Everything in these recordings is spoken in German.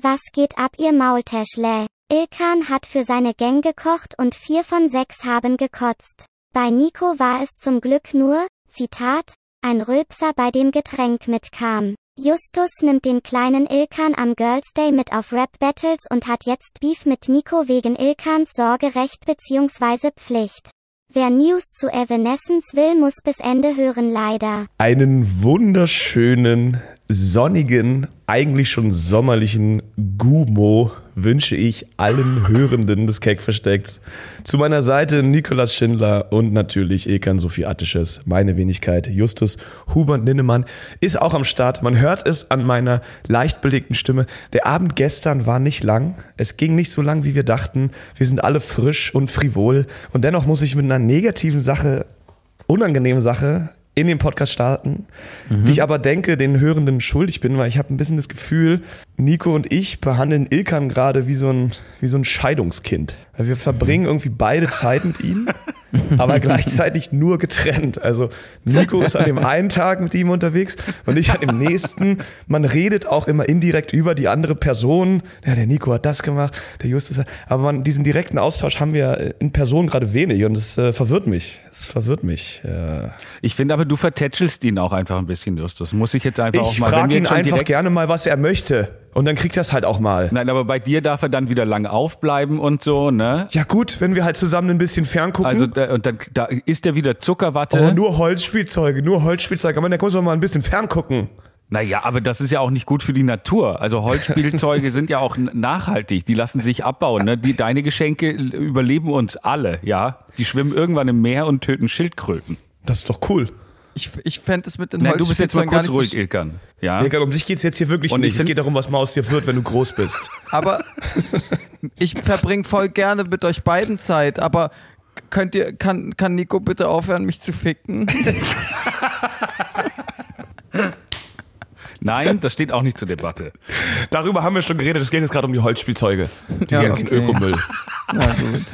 Was geht ab ihr Maultäschle? Ilkan hat für seine Gang gekocht und vier von sechs haben gekotzt. Bei Nico war es zum Glück nur, Zitat, ein Rülpser bei dem Getränk mitkam. Justus nimmt den kleinen Ilkan am Girls Day mit auf Rap Battles und hat jetzt Beef mit Nico wegen Ilkans Sorgerecht bzw. Pflicht. Wer News zu Evanescence will, muss bis Ende hören leider. Einen wunderschönen, sonnigen, eigentlich schon sommerlichen Gumo wünsche ich allen Hörenden des Keck versteckt. Zu meiner Seite Nikolas Schindler und natürlich Ilkan Sophie Attisches, meine Wenigkeit Justus Hubert Ninnemann ist auch am Start. Man hört es an meiner leicht belegten Stimme. Der Abend gestern war nicht lang. Es ging nicht so lang, wie wir dachten. Wir sind alle frisch und frivol. Und dennoch muss ich mit einer negativen Sache, unangenehmen Sache in den Podcast starten, mhm. die ich aber denke, den Hörenden schuldig bin, weil ich habe ein bisschen das Gefühl, Nico und ich behandeln Ilkan gerade wie so ein, wie so ein Scheidungskind. Wir verbringen irgendwie beide Zeit mit ihm, aber gleichzeitig nur getrennt. Also Nico ist an dem einen Tag mit ihm unterwegs und ich an dem nächsten. Man redet auch immer indirekt über die andere Person. Ja, der Nico hat das gemacht, der Justus. Hat, aber man, diesen direkten Austausch haben wir in Person gerade wenig und es äh, verwirrt mich. Es verwirrt mich. Äh. Ich finde aber, du vertätschelst ihn auch einfach ein bisschen, Justus. Muss ich jetzt einfach ich auch mal. Ich frage ihn einfach gerne mal, was er möchte. Und dann kriegt das halt auch mal. Nein, aber bei dir darf er dann wieder lang aufbleiben und so, ne? Ja gut, wenn wir halt zusammen ein bisschen ferngucken. Also da, und dann da ist er wieder Zuckerwatte. Oh, nur Holzspielzeuge, nur Holzspielzeuge. Aber da muss man mal ein bisschen ferngucken. Naja, aber das ist ja auch nicht gut für die Natur. Also Holzspielzeuge sind ja auch nachhaltig, die lassen sich abbauen. Ne? Die, deine Geschenke überleben uns alle, ja. Die schwimmen irgendwann im Meer und töten Schildkröten. Das ist doch cool. Ich, ich fände es mit den Nein, Du bist jetzt mal kurz ruhig, Ilkan. Ja? Ilkan, um dich geht es jetzt hier wirklich und nicht. Es geht darum, was mal aus dir wird, wenn du groß bist. Aber ich verbringe voll gerne mit euch beiden Zeit, aber könnt ihr, kann, kann Nico bitte aufhören, mich zu ficken? Nein, das steht auch nicht zur Debatte. Darüber haben wir schon geredet. Es geht jetzt gerade um die Holzspielzeuge. Diese ja, ganzen okay. Ökomüll. Na gut.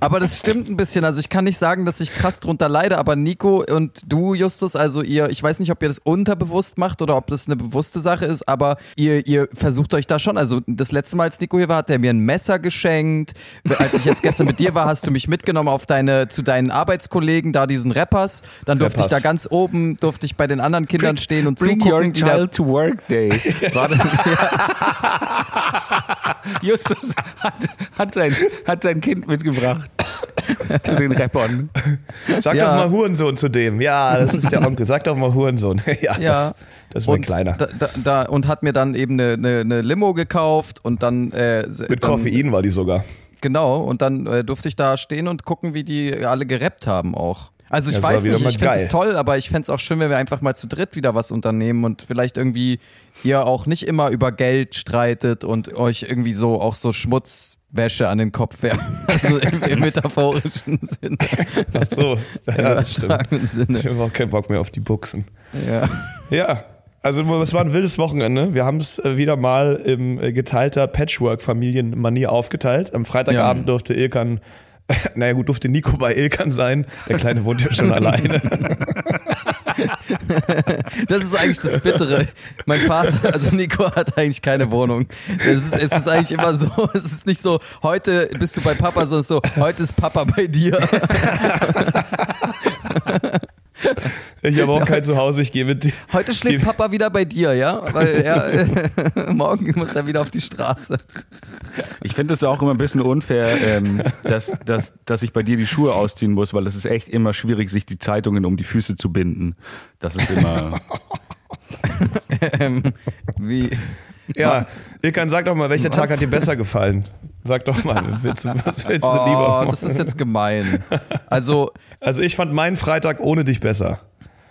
Aber das stimmt ein bisschen. Also ich kann nicht sagen, dass ich krass drunter leide, aber Nico und du, Justus, also ihr, ich weiß nicht, ob ihr das unterbewusst macht oder ob das eine bewusste Sache ist, aber ihr, ihr versucht euch da schon. Also das letzte Mal, als Nico hier war, hat er mir ein Messer geschenkt. Als ich jetzt gestern mit dir war, hast du mich mitgenommen auf deine, zu deinen Arbeitskollegen, da diesen Rappers. Dann durfte Rappers. ich da ganz oben, durfte ich bei den anderen Kindern bring, stehen und bring zugucken. Your child to work day. Warte, Justus hat, hat, sein, hat sein Kind mitgebracht. Zu den Rappern. Sag ja. doch mal Hurensohn zu dem. Ja, das ist der Onkel. Sag doch mal Hurensohn. ja, ja. das, das ist mein Kleiner. Da, da, da, und hat mir dann eben eine, eine, eine Limo gekauft und dann. Äh, Mit dann, Koffein war die sogar. Genau, und dann äh, durfte ich da stehen und gucken, wie die alle gerappt haben auch. Also ich das weiß nicht, ich finde es toll, aber ich fände es auch schön, wenn wir einfach mal zu dritt wieder was unternehmen und vielleicht irgendwie ihr auch nicht immer über Geld streitet und euch irgendwie so auch so Schmutzwäsche an den Kopf werfen. Also im, im metaphorischen Sinne. Ach so, ja, das stimmt. Sinne. Ich habe auch keinen Bock mehr auf die Buchsen. Ja. Ja. Also es war ein wildes Wochenende. Wir haben es äh, wieder mal im äh, geteilter Patchwork-Familienmanier aufgeteilt. Am Freitagabend ja. durfte Ilkan naja gut, durfte Nico bei Ilkan sein. Der Kleine wohnt ja schon alleine. Das ist eigentlich das Bittere. Mein Vater, also Nico hat eigentlich keine Wohnung. Es ist, es ist eigentlich immer so, es ist nicht so, heute bist du bei Papa, sondern so, heute ist Papa bei dir. Ich habe auch ja, kein Zuhause, ich gehe mit dir. Heute schläft Papa wieder bei dir, ja? Weil er, morgen muss er wieder auf die Straße. Ich finde es auch immer ein bisschen unfair, ähm, dass, dass, dass ich bei dir die Schuhe ausziehen muss, weil es ist echt immer schwierig, sich die Zeitungen um die Füße zu binden. Das ist immer. ähm, wie? Ja, Ilkan, sag doch mal, welcher Was? Tag hat dir besser gefallen? Sag doch mal, willst du, was willst du oh, lieber? Das ist jetzt gemein. Also, also ich fand meinen Freitag ohne dich besser.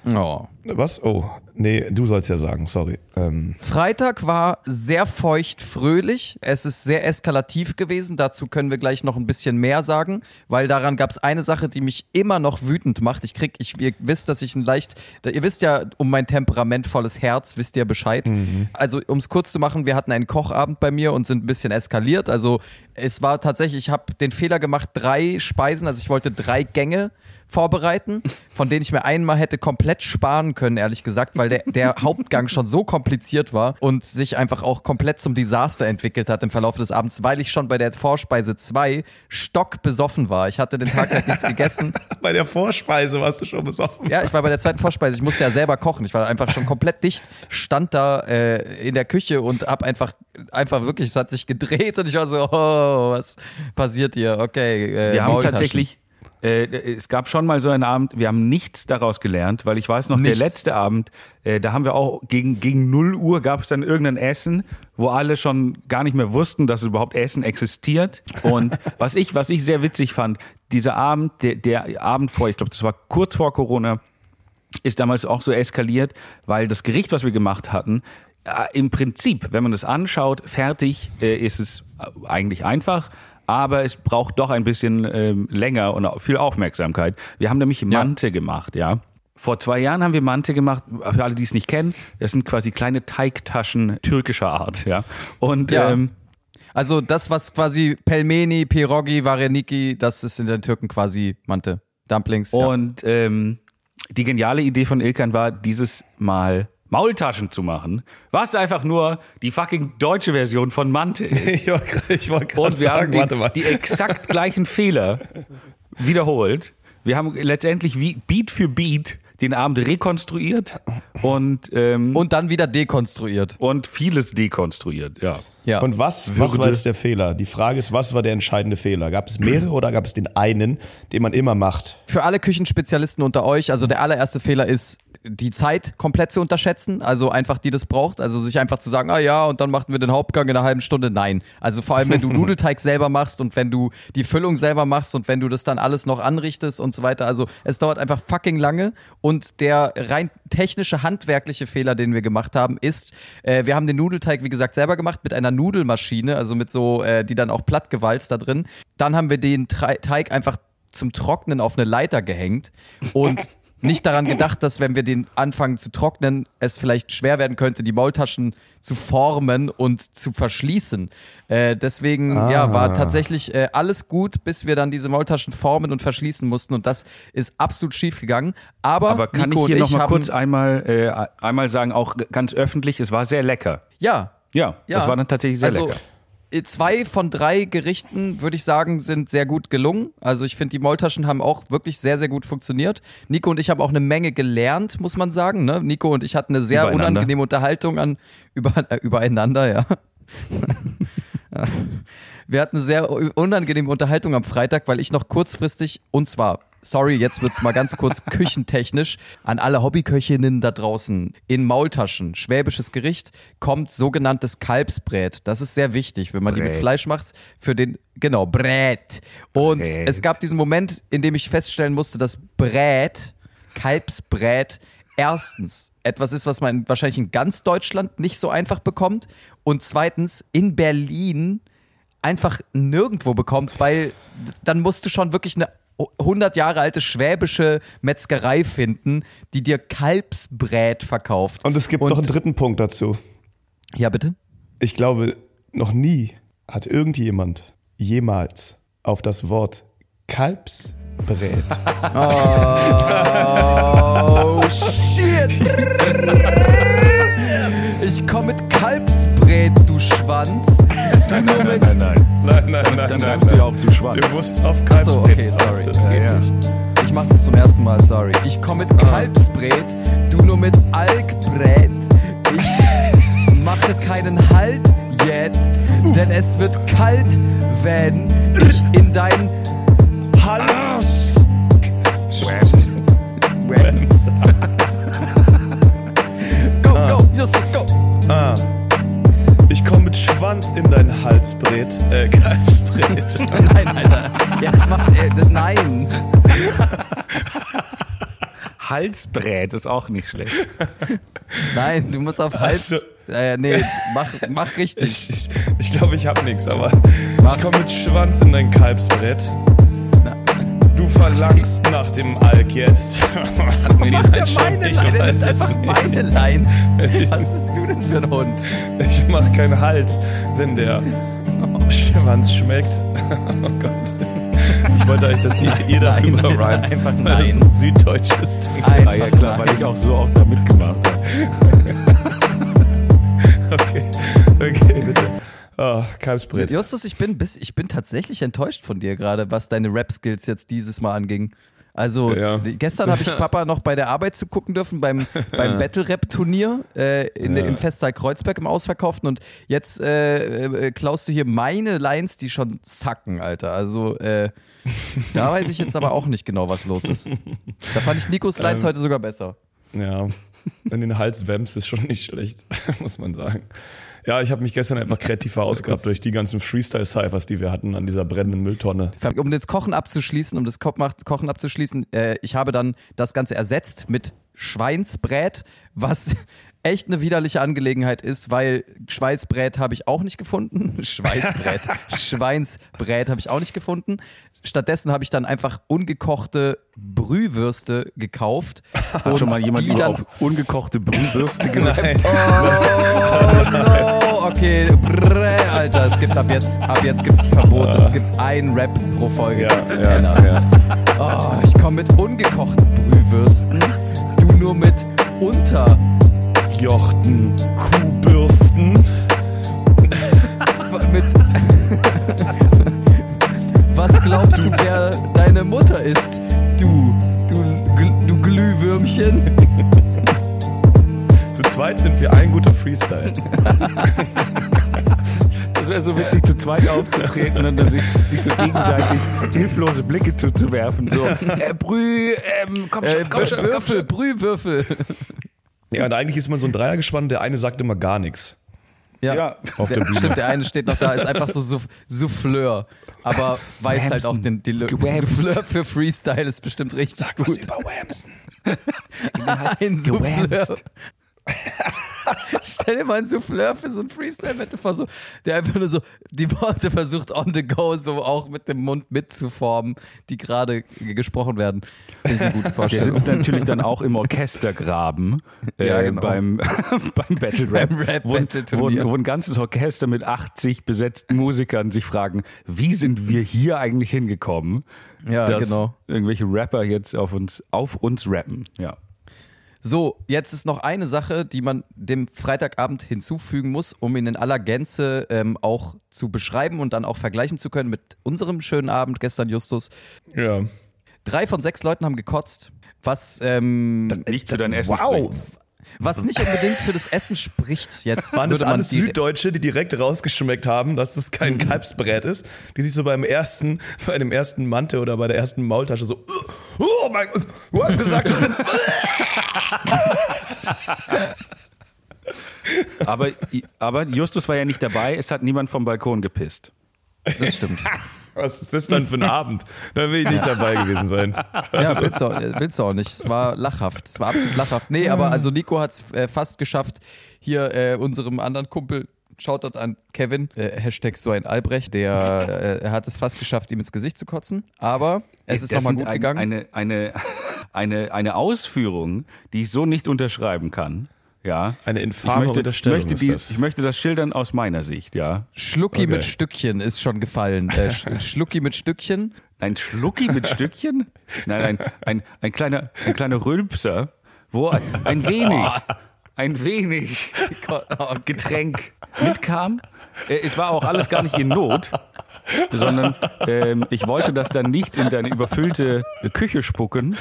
Oh. Was? Oh, nee, du sollst ja sagen, sorry. Ähm. Freitag war sehr feucht fröhlich. Es ist sehr eskalativ gewesen. Dazu können wir gleich noch ein bisschen mehr sagen, weil daran gab es eine Sache, die mich immer noch wütend macht. Ich krieg, ich, ihr wisst, dass ich ein leicht, ihr wisst ja um mein temperamentvolles Herz, wisst ihr Bescheid. Mhm. Also, um es kurz zu machen, wir hatten einen Kochabend bei mir und sind ein bisschen eskaliert. Also, es war tatsächlich, ich habe den Fehler gemacht, drei Speisen, also ich wollte drei Gänge vorbereiten, von denen ich mir einmal hätte komplett sparen können, ehrlich gesagt, weil der, der Hauptgang schon so kompliziert war und sich einfach auch komplett zum Desaster entwickelt hat im Verlauf des Abends, weil ich schon bei der Vorspeise 2 stockbesoffen war. Ich hatte den Tag halt nichts gegessen. Bei der Vorspeise warst du schon besoffen. Ja, ich war bei der zweiten Vorspeise. Ich musste ja selber kochen. Ich war einfach schon komplett dicht, stand da äh, in der Küche und hab einfach, einfach wirklich, es hat sich gedreht und ich war so, oh, was passiert hier? Okay, äh, Wir haben tatsächlich, äh, es gab schon mal so einen Abend, wir haben nichts daraus gelernt, weil ich weiß noch, Nichts. der letzte Abend, äh, da haben wir auch gegen, gegen 0 Uhr gab es dann irgendein Essen, wo alle schon gar nicht mehr wussten, dass überhaupt Essen existiert. Und was ich, was ich sehr witzig fand, dieser Abend, der, der Abend vor, ich glaube, das war kurz vor Corona, ist damals auch so eskaliert, weil das Gericht, was wir gemacht hatten, äh, im Prinzip, wenn man das anschaut, fertig äh, ist es äh, eigentlich einfach. Aber es braucht doch ein bisschen ähm, länger und viel Aufmerksamkeit. Wir haben nämlich Mante gemacht, ja. Vor zwei Jahren haben wir Mante gemacht. Für alle, die es nicht kennen, das sind quasi kleine Teigtaschen türkischer Art, ja. Und Ja. ähm, Also das, was quasi Pelmeni, Pierogi, Vareniki, das ist in den Türken quasi Mante. Dumplings. ja. Und ähm, die geniale Idee von Ilkan war, dieses Mal Maultaschen zu machen, was einfach nur die fucking deutsche Version von Mante ist. Ich wollte gerade ich wollt grad Und wir haben sagen, die, warte mal. die exakt gleichen Fehler wiederholt. Wir haben letztendlich wie Beat für Beat den Abend rekonstruiert und, ähm, und, Und dann wieder dekonstruiert. vieles dekonstruiert, ja. Ja. Und was, was war jetzt der Fehler? Die Frage ist, was war der entscheidende Fehler? Gab es mehrere oder gab es den einen, den man immer macht? Für alle Küchenspezialisten unter euch, also der allererste Fehler ist, die Zeit komplett zu unterschätzen, also einfach die das braucht, also sich einfach zu sagen, ah ja, und dann machen wir den Hauptgang in einer halben Stunde. Nein. Also vor allem, wenn du Nudelteig selber machst und wenn du die Füllung selber machst und wenn du das dann alles noch anrichtest und so weiter. Also es dauert einfach fucking lange und der rein technische, handwerkliche Fehler, den wir gemacht haben, ist, äh, wir haben den Nudelteig, wie gesagt, selber gemacht mit einer Nudelmaschine, also mit so, äh, die dann auch platt gewalzt da drin. Dann haben wir den Teig einfach zum Trocknen auf eine Leiter gehängt und nicht daran gedacht, dass wenn wir den anfangen zu trocknen, es vielleicht schwer werden könnte, die Maultaschen zu formen und zu verschließen. Äh, deswegen ja, war tatsächlich äh, alles gut, bis wir dann diese Maultaschen formen und verschließen mussten und das ist absolut schief gegangen. Aber, Aber kann Nico ich hier und noch mal haben, kurz einmal, äh, einmal sagen, auch ganz öffentlich, es war sehr lecker. ja, Ja, Ja. das war dann tatsächlich sehr also, lecker. Zwei von drei Gerichten, würde ich sagen, sind sehr gut gelungen. Also ich finde, die Maultaschen haben auch wirklich sehr, sehr gut funktioniert. Nico und ich haben auch eine Menge gelernt, muss man sagen. Ne? Nico und ich hatten eine sehr unangenehme Unterhaltung an über, äh, übereinander, ja. Ja. Wir hatten eine sehr unangenehme Unterhaltung am Freitag, weil ich noch kurzfristig, und zwar, sorry, jetzt wird's mal ganz kurz küchentechnisch, an alle Hobbyköchinnen da draußen, in Maultaschen, schwäbisches Gericht, kommt sogenanntes Kalbsbrät. Das ist sehr wichtig, wenn man die mit Brät. Fleisch macht, für den, genau, Brät. Und Brät. es gab diesen Moment, in dem ich feststellen musste, dass Brät, Kalbsbrät, erstens etwas ist, was man wahrscheinlich in ganz Deutschland nicht so einfach bekommt und zweitens in Berlin einfach nirgendwo bekommt, weil dann musst du schon wirklich eine 100 Jahre alte schwäbische Metzgerei finden, die dir Kalbsbrät verkauft. Und es gibt noch einen dritten Punkt dazu. Ja, bitte? Ich glaube, noch nie hat irgendjemand jemals auf das Wort Kalbsbrät Oh, shit. Ich komme mit Kalbsbrät, du Schwanz. Du nur mit. nein. Nein, nein, nein. Dann greifst du ja auf den Schwanz. Du musst auf Achso, Kalbsbrät. okay, sorry. Das geht Ja, ja. nicht. Ich mach das zum ersten Mal, sorry. Ich komme mit Kalbsbrät, du nur mit Alkbrät. Ich mache keinen Halt jetzt, denn es wird kalt, wenn ich in dein Wens. Go, go, Justus, go. Ah. Ich komme mit Schwanz in dein Halsbrät. Äh, Kalbsbrät. Nein, Alter. Jetzt macht er. Nein. Halsbrät ist auch nicht schlecht. Nein, du musst auf Hals. Also- Äh, nee, mach, mach richtig. Ich, ich, ich glaube, ich habe nichts, aber Mach. ich komme mit Schwanz in dein Kalbsbrett. Du verlangst nach dem Alk jetzt. Hat mir die Mach Line meine nicht, Line, das ist einfach nicht. meine Lines. Was bist du denn für ein Hund? Ich mach keinen Halt, wenn der Schwanz schmeckt. Oh Gott. Ich wollte eigentlich, dass ihr, ihr da Nein, rüber rhymt. einfach weil Das ist nein. ein süddeutsches Ding. Einfach Ah, ja klar, weil ich auch so oft da mitgemacht habe. Oh, Kalbsbrett. Justus, ich bin, bis, ich bin tatsächlich enttäuscht von dir gerade, was deine Rap-Skills jetzt dieses Mal anging. Also Ja. gestern habe ich Papa noch bei der Arbeit zugucken dürfen beim, beim Battle-Rap-Turnier äh, in, Ja. im Festsaal Kreuzberg im Ausverkauften und jetzt äh, äh, klaust du hier meine Lines, die schon zacken, Alter. Also äh, da weiß ich jetzt aber auch nicht genau, was los ist. Da fand ich Nikos Lines Ähm. heute sogar besser. Ja, in den Hals wämst ist schon nicht schlecht, muss man sagen. Ja, ich habe mich gestern einfach kreativ verausgabt durch die ganzen Freestyle-Cyphers, die wir hatten an dieser brennenden Mülltonne. Um das Kochen abzuschließen, um das Kochen abzuschließen, äh, ich habe dann das Ganze ersetzt mit Schweinsbrät, was echt eine widerliche Angelegenheit ist, weil Schweinsbrät habe ich auch nicht gefunden. Schweißbrät. Schweinsbrät habe ich auch nicht gefunden. Stattdessen habe ich dann einfach ungekochte Brühwürste gekauft. Hat schon mal jemand die auf ungekochte Brühwürste? Nein. Oh no, okay, Brä, Alter, es gibt ab jetzt, ab jetzt gibt's ein Verbot. Es gibt ein Rap pro Folge. Ja, ja, ja. Oh, ich komme mit ungekochten Brühwürsten, du nur mit Jochten, Kuhbürsten. Was glaubst du, wer deine Mutter ist? Du, du, Gl- du Glühwürmchen. Zu zweit sind wir ein guter Freestyle. Das wäre so witzig, zu zweit aufzutreten und dann sich, sich so gegenseitig hilflose Blicke zuzuwerfen. So, äh, Brü, ähm, komm schon, Äh, komm schon, komm Würfel, schon. Brühwürfel. Ja, und eigentlich ist man so ein Dreiergespann, der eine sagt immer gar nichts. Ja. Auf der Bühne. Stimmt, der eine steht noch da, ist einfach so Souff- Souffleur. Aber weiß halt auch den, die Gewamsen. Souffleur für Freestyle ist bestimmt richtig gut. über Whamson. Ein Souffleur. Stell dir mal einen Souffleur für so ein Freestyle-Battle vor, so, der einfach nur so die Worte versucht on the go, so auch mit dem Mund mitzuformen, die gerade gesprochen werden. Finde ich eine gute Der Vorstellung. sitzt natürlich dann auch im Orchestergraben äh, Ja, genau. beim, beim Battle Rap, Beim Rap wo, wo, wo ein ganzes Orchester mit 80 besetzten Musikern sich fragen, wie sind wir hier eigentlich hingekommen, Ja, dass genau. irgendwelche Rapper jetzt auf uns, auf uns rappen. Ja. So, jetzt ist noch eine Sache, die man dem Freitagabend hinzufügen muss, um ihn in aller Gänze ähm, auch zu beschreiben und dann auch vergleichen zu können mit unserem schönen Abend gestern, Justus. Ja. Drei von sechs Leuten haben gekotzt, was, ähm, Nicht für dein Essen Wow. sprechen. Was nicht unbedingt für das Essen spricht. Jetzt Waren das alles die, Süddeutsche, die direkt rausgeschmeckt haben, dass das kein Kalbsbrät ist, die sich so beim ersten, bei dem ersten Mante oder bei der ersten Maultasche so, oh mein Gott, du hast gesagt, das sind Aber, aber Justus war ja nicht dabei, es hat niemand vom Balkon gepisst. Das stimmt. Was ist das dann für ein Abend? Da will ich nicht dabei gewesen sein. Ja, willst du, äh, willst du auch nicht. Es war lachhaft. Es war absolut lachhaft. Nee, aber also Nico hat es äh, fast geschafft, hier äh, unserem anderen Kumpel, Shoutout an Kevin, äh, Hashtag so ein Albrecht, der äh, er hat es fast geschafft, ihm ins Gesicht zu kotzen. Aber es ist nochmal gut ein- gegangen. Eine, eine, eine, eine Ausführung, die ich so nicht unterschreiben kann. Ja. Eine Ich infame möchte, Unterstellung möchte ist die, das. ich möchte das schildern aus meiner Sicht, ja. Schlucki Okay. mit Stückchen ist schon gefallen. Äh, Sch- Schlucki mit Stückchen. Ein Schlucki mit Stückchen? Nein, ein, ein, ein, kleiner, ein kleiner Rülpser, wo ein, ein wenig, ein wenig Getränk mitkam. Äh, Es war auch alles gar nicht in Not, sondern ähm, ich wollte das dann nicht in deine überfüllte Küche spucken,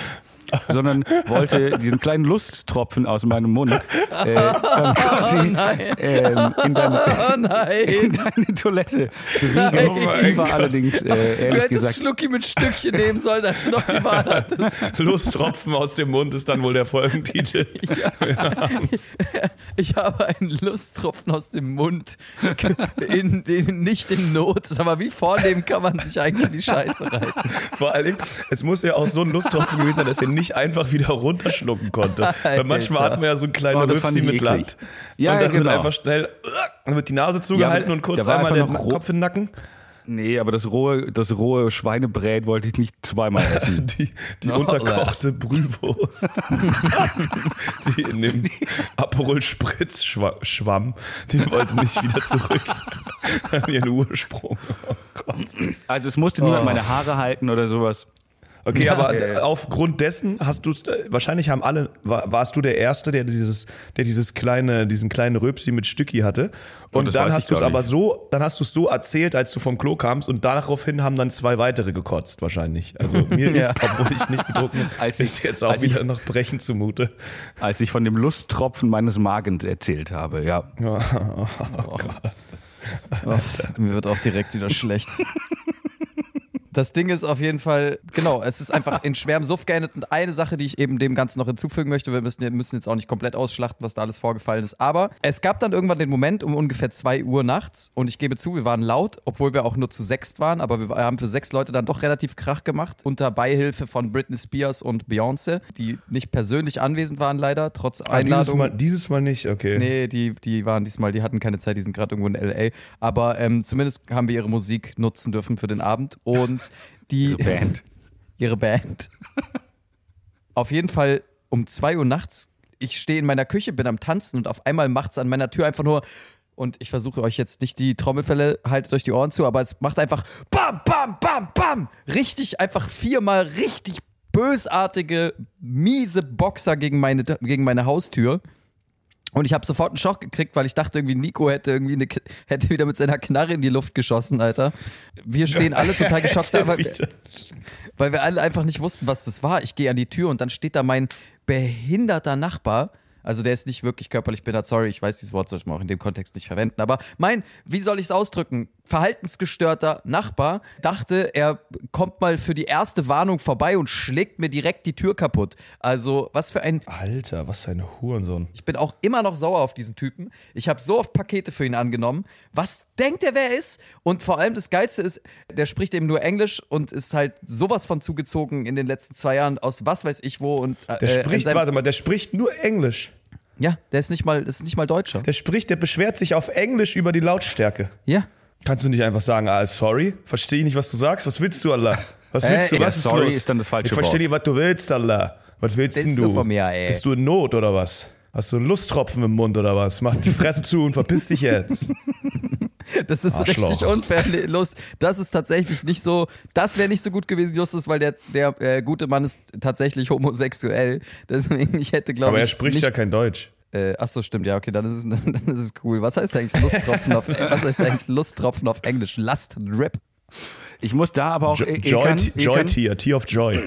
sondern wollte diesen kleinen Lusttropfen aus meinem Mund äh, dann quasi ähm, in, deine, Oh nein. in deine Toilette bewegen. Oh Die war Gott. allerdings, äh, Du ehrlich hättest gesagt, Schlucki mit Stückchen nehmen sollen, als du noch die Wahl hattest. Lusttropfen aus dem Mund ist dann wohl der Folgentitel. Ich, ich habe einen Lusttropfen aus dem Mund. In, in, nicht in Not. Mal, wie vornehm kann man sich eigentlich in die Scheiße reiten? Vor allem, es muss ja auch so ein Lusttropfen gewesen sein, dass er nicht einfach wieder runterschlucken konnte. Weil manchmal hat man ja so einen kleinen Oh, die mit. Land. Ja, und dann ja, wird genau. einfach schnell, dann wird die Nase zugehalten aber und kurz einmal den. Kopf in den Nacken. Nee, aber das rohe, das rohe Schweinebrät wollte ich nicht zweimal essen. Die, die Oh, unterkochte Brühwurst. Sie in dem Aperol Spritz Schwa- Schwamm, die wollte nicht wieder zurück an ihren Ursprung. Oh. Also es musste niemand meine Haare halten oder sowas. Okay, aber Ja. äh, aufgrund dessen hast du äh, wahrscheinlich haben alle war, warst du der erste, der dieses der dieses kleine diesen kleinen Röpsi mit Stücki hatte und das dann hast du es aber so dann hast du es so erzählt, als du vom Klo kamst und daraufhin haben dann zwei weitere gekotzt wahrscheinlich. Also mir Ja. ist, obwohl ich nicht betrunken bin, Als ist ich- jetzt auch als ich- wieder nach Brechen zumute. Als ich von dem Lusttropfen meines Magens erzählt habe, ja. Oh, mir wird auch direkt wieder schlecht. Das Ding ist auf jeden Fall, genau, es ist einfach in schwerem Suff geendet. Und eine Sache, die ich eben dem Ganzen noch hinzufügen möchte, wir müssen, müssen jetzt auch nicht komplett ausschlachten, was da alles vorgefallen ist. Aber es gab dann irgendwann den Moment um ungefähr 2 Uhr nachts und ich gebe zu, wir waren laut, obwohl wir auch nur zu sechst waren, aber wir haben für sechs Leute dann doch relativ Krach gemacht, unter Beihilfe von Britney Spears und Beyoncé, die nicht persönlich anwesend waren leider, trotz Ah, dieses Einladung. Mal dieses Mal nicht, okay. Nee, die, die waren diesmal, die hatten keine Zeit, die sind gerade irgendwo in L.A. Aber ähm, zumindest haben wir ihre Musik nutzen dürfen für den Abend und die Ihre Band. ihre Band. Auf jeden Fall um 2 Uhr nachts, ich stehe in meiner Küche, bin am Tanzen und auf einmal macht's an meiner Tür einfach nur und ich versuche euch jetzt nicht die Trommelfälle, haltet euch die Ohren zu, aber es macht einfach BAM, BAM, BAM, BAM. Richtig, einfach viermal richtig bösartige, miese Boxer gegen meine, gegen meine Haustür. Und ich habe sofort einen Schock gekriegt, weil ich dachte irgendwie, Nico hätte irgendwie eine, hätte wieder mit seiner Knarre in die Luft geschossen, Alter. Wir stehen alle total geschockt da, weil, wir alle einfach nicht wussten, was das war. Ich gehe an die Tür und dann steht da mein behinderter Nachbar. Also der ist nicht wirklich körperlich behindert, sorry, ich weiß, dieses Wort sollte man auch in dem Kontext nicht verwenden, aber mein, wie soll ich es ausdrücken, verhaltensgestörter Nachbar dachte, er kommt mal für die erste Warnung vorbei und schlägt mir direkt die Tür kaputt. Also was für ein Alter, was für ein Hurensohn. ich bin auch immer noch sauer auf diesen Typen. Ich habe so oft Pakete für ihn angenommen. Was denkt er, wer er ist? Und vor allem das Geilste ist, der spricht eben nur Englisch und ist halt sowas von zugezogen in den letzten zwei Jahren aus was weiß ich wo. Und, äh, Der in spricht, warte mal, der spricht nur Englisch. Ja, der ist nicht mal, ist nicht mal Deutscher. Der spricht, der beschwert sich auf Englisch über die Lautstärke. Ja. Kannst du nicht einfach sagen, ah, sorry, verstehe ich nicht, was du sagst? Was willst du, Allah? Was Äh, willst du? ja, Was ist sorry los? ist dann das falsche Ich verstehe nicht, was du willst, Allah. Was willst denn Willst du? du von mir, ey? Bist du in Not oder was? Hast du einen Lusttropfen im Mund oder was? Mach die Fresse zu und verpiss dich jetzt. Das ist Arschloch. richtig unfair. Lust. Das ist tatsächlich nicht so. Das wäre nicht so gut gewesen, Justus, weil der, der äh, gute Mann ist tatsächlich homosexuell. Deswegen, ich hätte, glaube Aber ich. er spricht ja kein Deutsch. Äh, ach so, stimmt, ja, okay, dann ist, es, dann ist es cool. Was heißt eigentlich Lusttropfen auf, was heißt eigentlich Lusttropfen auf Englisch? Lust Drip. Ich muss da aber auch. Jo Joy, Ilkan, Joy Ilkan, Tear, Tear of Joy.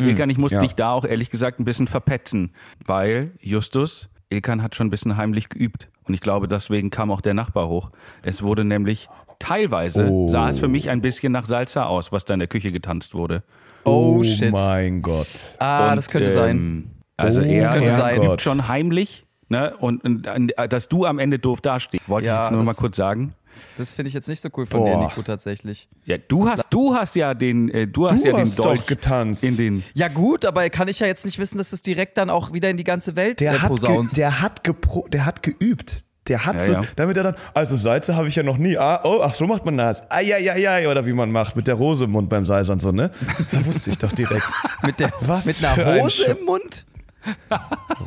Ilkan, ich muss Ja. dich da auch ehrlich gesagt ein bisschen verpetzen, weil Justus, Ilkan hat schon ein bisschen heimlich geübt. Und ich glaube, deswegen kam auch der Nachbar hoch. Es wurde nämlich teilweise, Oh. sah es für mich ein bisschen nach Salsa aus, was da in der Küche getanzt wurde. Oh, shit. mein Gott. Ah, Und, das könnte sein. Also Oh er, könnte sein. übt Gott. schon heimlich. Ne? Und, und äh, dass du am Ende doof dastehst, wollte Ja, ich jetzt nur mal das- kurz sagen. Das finde ich jetzt nicht so cool von Boah. dir, Nico, tatsächlich. Ja, du hast, du hast ja den, äh, du hast Du ja den hast doch Dolch getanzt. in den. Ja, gut, aber kann ich ja jetzt nicht wissen, dass du es direkt dann auch wieder in die ganze Welt äh, Der hat, ge posaunst. der, hat gepro der hat geübt. Der hat Ja, so, ja. damit er dann, also Salze habe ich ja noch nie. Ah, oh, ach, so macht man das. Ai, oder wie man macht, mit der Rose im Mund beim Salz und so, ne? Da wusste ich doch direkt. mit, der, Was mit einer ein Hose Sch- im Mund?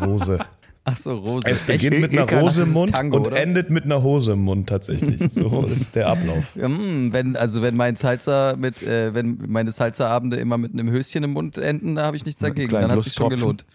Rose. Ach so, Rose. Es beginnt Echt? mit einer Ilkan, Rose im Mund Tango, und oder? endet mit einer Hose im Mund tatsächlich. So ist der Ablauf. Hm, wenn, also wenn mein Salsa mit, äh, wenn meine Salsa-Abende immer mit einem Höschen im Mund enden, da habe ich nichts dagegen. Dann hat sich schon gelohnt.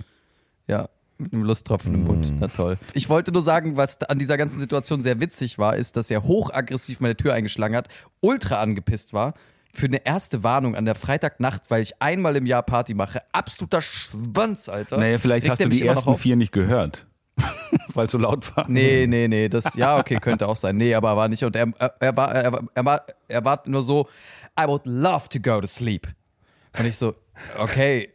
Ja, mit einem Lusttropfen im Mund. Na toll. Ich wollte nur sagen, was an dieser ganzen Situation sehr witzig war, ist, dass er hochaggressiv meine Tür eingeschlagen hat, ultra angepisst war. Für eine erste Warnung an der Freitagnacht, weil ich einmal im Jahr Party mache. Absoluter Schwanz, Alter. Naja, vielleicht Regt hast du die ersten vier nicht gehört. Weil es so laut war. Nee, nee, nee, das, ja, okay, könnte auch sein. Nee, aber er war nicht, und er, er, war, er, war- er, war, er war nur so, I would love to go to sleep. Und ich so, okay,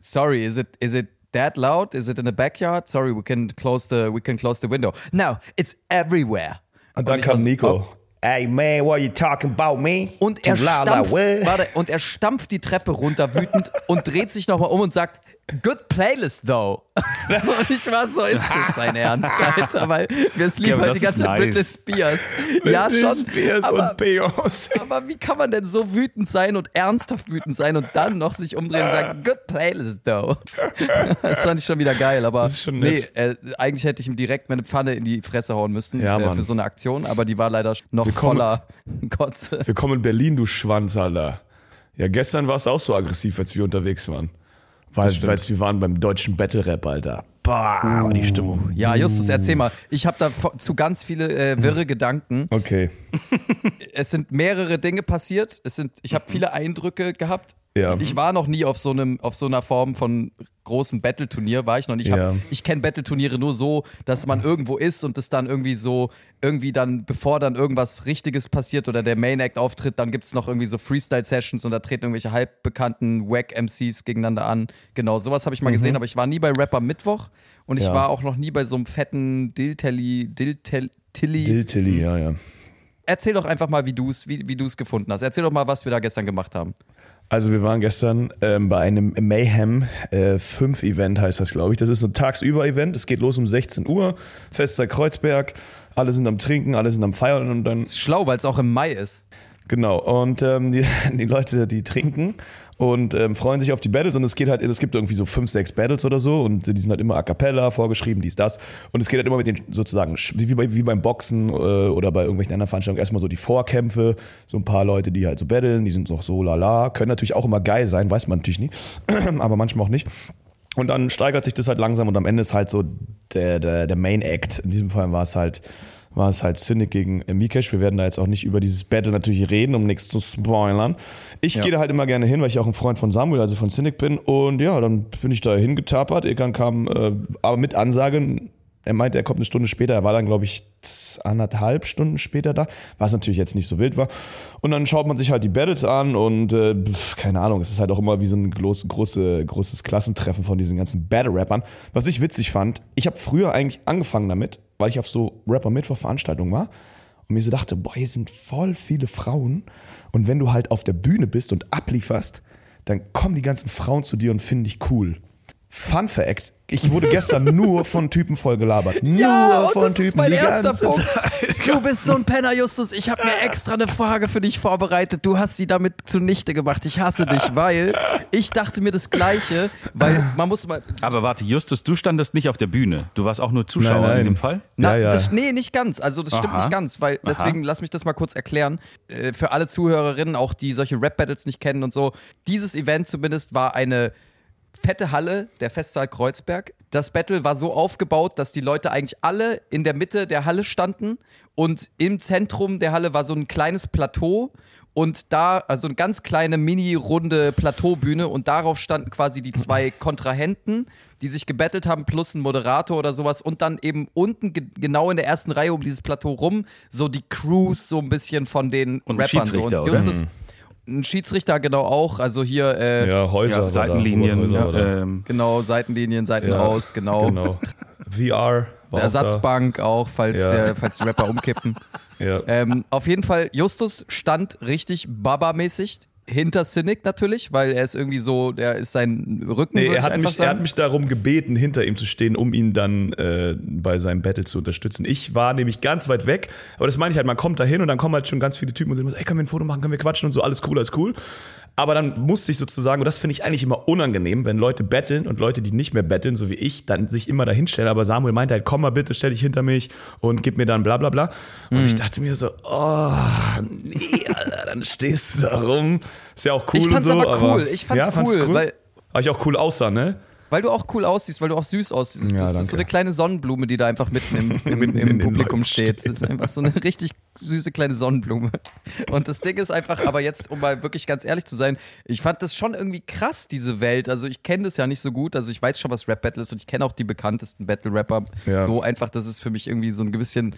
sorry, is it, is it that loud? Is it in the backyard? Sorry, we can close the, we can close the window. No, it's everywhere. Und dann war kam so, Nico. Hey man, what you talking about me? Und er stampft, warte, und er stampft die Treppe runter wütend und dreht sich nochmal um und sagt, Good Playlist though. Und ich war so, ist das sein Ernst, Alter? Weil wir es lieben halt die ganze nice. Britney Spears. ja, Britney schon. Spears aber, und Beyoncé. aber wie kann man denn so wütend sein und ernsthaft wütend sein und dann noch sich umdrehen und sagen, Good Playlist though? Das fand ich schon wieder geil, aber nee, äh, eigentlich hätte ich ihm direkt meine Pfanne in die Fresse hauen müssen Ja, äh, für so eine Aktion, aber die war leider noch Willkommen- voller Kotze. Willkommen in Berlin, du Schwanz, Alter. Ja, gestern war es auch so aggressiv, als wir unterwegs waren. Weil, weil wir waren beim deutschen Battle Rap, Alter. Bah, die Stimmung. Ja, Justus, erzähl mal. Ich habe da vo- zu ganz viele äh, wirre Gedanken. Okay. Es sind mehrere Dinge passiert. Es sind, ich habe viele Eindrücke gehabt. Ja. Ich war noch nie auf so einem, auf so einer Form von großem Battle-Turnier, war ich noch nicht. Ich, Ja. ich kenne Battle-Turniere nur so, dass man irgendwo ist und es dann irgendwie so, irgendwie dann, bevor dann irgendwas Richtiges passiert oder der Main-Act auftritt, dann gibt es noch irgendwie so Freestyle-Sessions und da treten irgendwelche halbbekannten Wack-MCs gegeneinander an. Genau, sowas habe ich mal gesehen, aber ich war nie bei Rapper Mittwoch und ich Ja. war auch noch nie bei so einem fetten Diltelli, Diltelli, Dill Tilly, ja, ja. Erzähl doch einfach mal, wie du es wie, wie du's gefunden hast. Erzähl doch mal, was wir da gestern gemacht haben. Also wir waren gestern ähm, bei einem Mayhem äh, 5 Event heißt das, glaube ich. Das ist so ein Tagsüber-Event. Es geht los um 16 Uhr. Fester Kreuzberg. Alle sind am Trinken, alle sind am Feiern und dann Ist schlau, weil es auch im Mai ist. Genau, und ähm, die, die Leute, die trinken und ähm, freuen sich auf die Battles. Und es geht halt, es gibt irgendwie so fünf, sechs Battles oder so. Und die sind halt immer a cappella vorgeschrieben, dies, das. Und es geht halt immer mit den sozusagen, wie, bei, wie beim Boxen äh, oder bei irgendwelchen anderen Veranstaltungen erstmal so die Vorkämpfe, so ein paar Leute, die halt so battlen, die sind noch so lala, können natürlich auch immer geil sein, weiß man natürlich nie, aber manchmal auch nicht. Und dann steigert sich das halt langsam und am Ende ist halt so der, der, der Main Act. In diesem Fall war es halt, war es halt Cynic gegen äh, Mikesh. Wir werden da jetzt auch nicht über dieses Battle natürlich reden, um nichts zu spoilern. Ich Ja. gehe da halt immer gerne hin, weil ich auch ein Freund von Samuel, also von Cynic bin. Und ja, dann bin ich da hingetapert. Egan kam äh, aber mit Ansage. Er meinte, er kommt eine Stunde später. Er war dann, glaube ich, anderthalb Stunden später da, was natürlich jetzt nicht so wild war. Und dann schaut man sich halt die Battles an und äh, keine Ahnung, es ist halt auch immer wie so ein groß, große, großes Klassentreffen von diesen ganzen Battle-Rappern. Was ich witzig fand, ich habe früher eigentlich angefangen damit, weil ich auf so Rapper-Mittwoch-Veranstaltungen war und mir so dachte, boah, hier sind voll viele Frauen und wenn du halt auf der Bühne bist und ablieferst, dann kommen die ganzen Frauen zu dir und finden dich cool. Fun Fact, ich wurde gestern nur von Typen voll gelabert. Nur von Typen die ganze Zeit. Du bist so ein Penner, Justus. Ich habe mir extra eine Frage für dich vorbereitet. Du hast sie damit zunichte gemacht. Ich hasse dich, weil ich dachte mir das Gleiche, weil man muss mal. Aber warte, Justus, du standest nicht auf der Bühne. Du warst auch nur Zuschauer Nein, nein. in dem Fall? Na, Ja, ja. Das, nee, nicht ganz. Also das stimmt Aha. nicht ganz, weil deswegen lass mich das mal kurz erklären. Äh, Für alle Zuhörerinnen, auch die solche Rap-Battles nicht kennen und so. Dieses Event zumindest war eine fette Halle, der Festsaal Kreuzberg. Das Battle war so aufgebaut, dass die Leute eigentlich alle in der Mitte der Halle standen und im Zentrum der Halle war so ein kleines Plateau und da, also eine ganz kleine mini-runde Plateaubühne und darauf standen quasi die zwei Kontrahenten, die sich gebettelt haben, plus ein Moderator oder sowas und dann eben unten ge genau in der ersten Reihe um dieses Plateau rum so die Crews so ein bisschen von den Und Rappern. So. Und oder? Ein Schiedsrichter genau auch, also hier äh, Ja, Häuser. Ja, Seitenlinien. Häuser, ähm, Genau, Seitenlinien, Seiten Ja, aus, genau. Genau. VR. War Der auch da. Ersatzbank auch, falls, Ja. der, falls die Rapper umkippen. Ja. ähm, auf jeden Fall, Justus stand richtig Baba-mäßig hinter Cynic natürlich, weil er ist irgendwie so, der ist sein Rücken, Nee, er hat, mich, er hat mich darum gebeten, hinter ihm zu stehen, um ihn dann äh, bei seinem Battle zu unterstützen. Ich war nämlich ganz weit weg, aber das meine ich halt, man kommt da hin und dann kommen halt schon ganz viele Typen und sagen, ey, können wir ein Foto machen, können wir quatschen und so, alles cool, alles cool. Aber dann musste ich sozusagen, und das finde ich eigentlich immer unangenehm, wenn Leute betteln und Leute, die nicht mehr betteln, so wie ich, dann sich immer dahin stellen. Aber Samuel meinte halt, komm mal bitte, stell dich hinter mich und gib mir dann bla bla bla. Und Mhm. ich dachte mir so, oh, nee, Alter, dann stehst du da rum. Ist ja auch cool Ich fand's und so. aber cool. Ich fand's fandst cool, du weil- weil ich auch cool aussah, ne? Weil du auch cool aussiehst, weil du auch süß aussiehst. Ja, das ist danke. so eine kleine Sonnenblume, die da einfach mitten im, im, Mitten im Publikum steht. steht. Das ist einfach so eine richtig süße kleine Sonnenblume. Und das Ding ist einfach, aber jetzt, um mal wirklich ganz ehrlich zu sein, ich fand das schon irgendwie krass, diese Welt. Also ich kenne das ja nicht so gut. Also ich weiß schon, was Rap-Battle ist und ich kenne auch die bekanntesten Battle-Rapper. Ja. So einfach, dass es für mich irgendwie so ein gewissen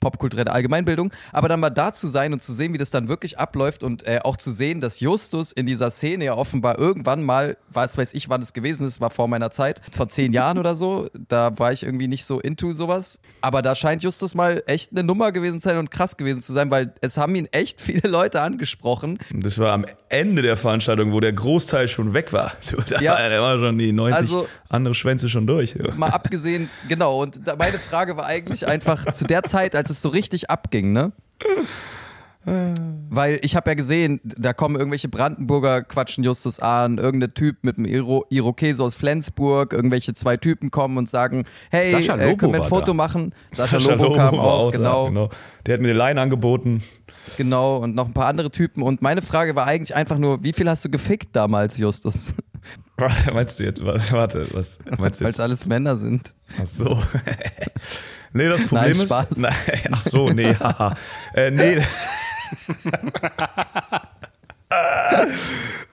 popkulturelle Allgemeinbildung, aber dann mal da zu sein und zu sehen, wie das dann wirklich abläuft und äh, auch zu sehen, dass Justus in dieser Szene ja offenbar irgendwann mal, was weiß ich, wann es gewesen ist, war vor meiner Zeit, vor zehn Jahren oder so, da war ich irgendwie nicht so into sowas, aber da scheint Justus mal echt eine Nummer gewesen zu sein und krass gewesen zu sein, weil es haben ihn echt viele Leute angesprochen. Das war am Ende der Veranstaltung, wo der Großteil schon weg war. Da Ja. war, da war schon die 90 Also- andere Schwänze schon durch. Mal abgesehen, genau, und da, meine Frage war eigentlich einfach zu der Zeit, als es so richtig abging, ne? Weil ich habe ja gesehen, da kommen irgendwelche Brandenburger quatschen Justus an, irgendein Typ mit einem Iro Irokese aus Flensburg, irgendwelche zwei Typen kommen und sagen, hey, Sascha äh, Lobo können wir ein Foto da. machen? Sascha, Lobo, kam war auch, da, genau, Der hat mir eine Line angeboten. genau, und noch ein paar andere Typen. Und meine Frage war eigentlich einfach nur, wie viel hast du gefickt damals, Justus? meinst du jetzt, warte, was meinst du Weil jetzt? es alles Männer sind. Ach so. nee, das Problem Nein, ist. Spaß. Nein, ach so, nee, haha. äh, nee.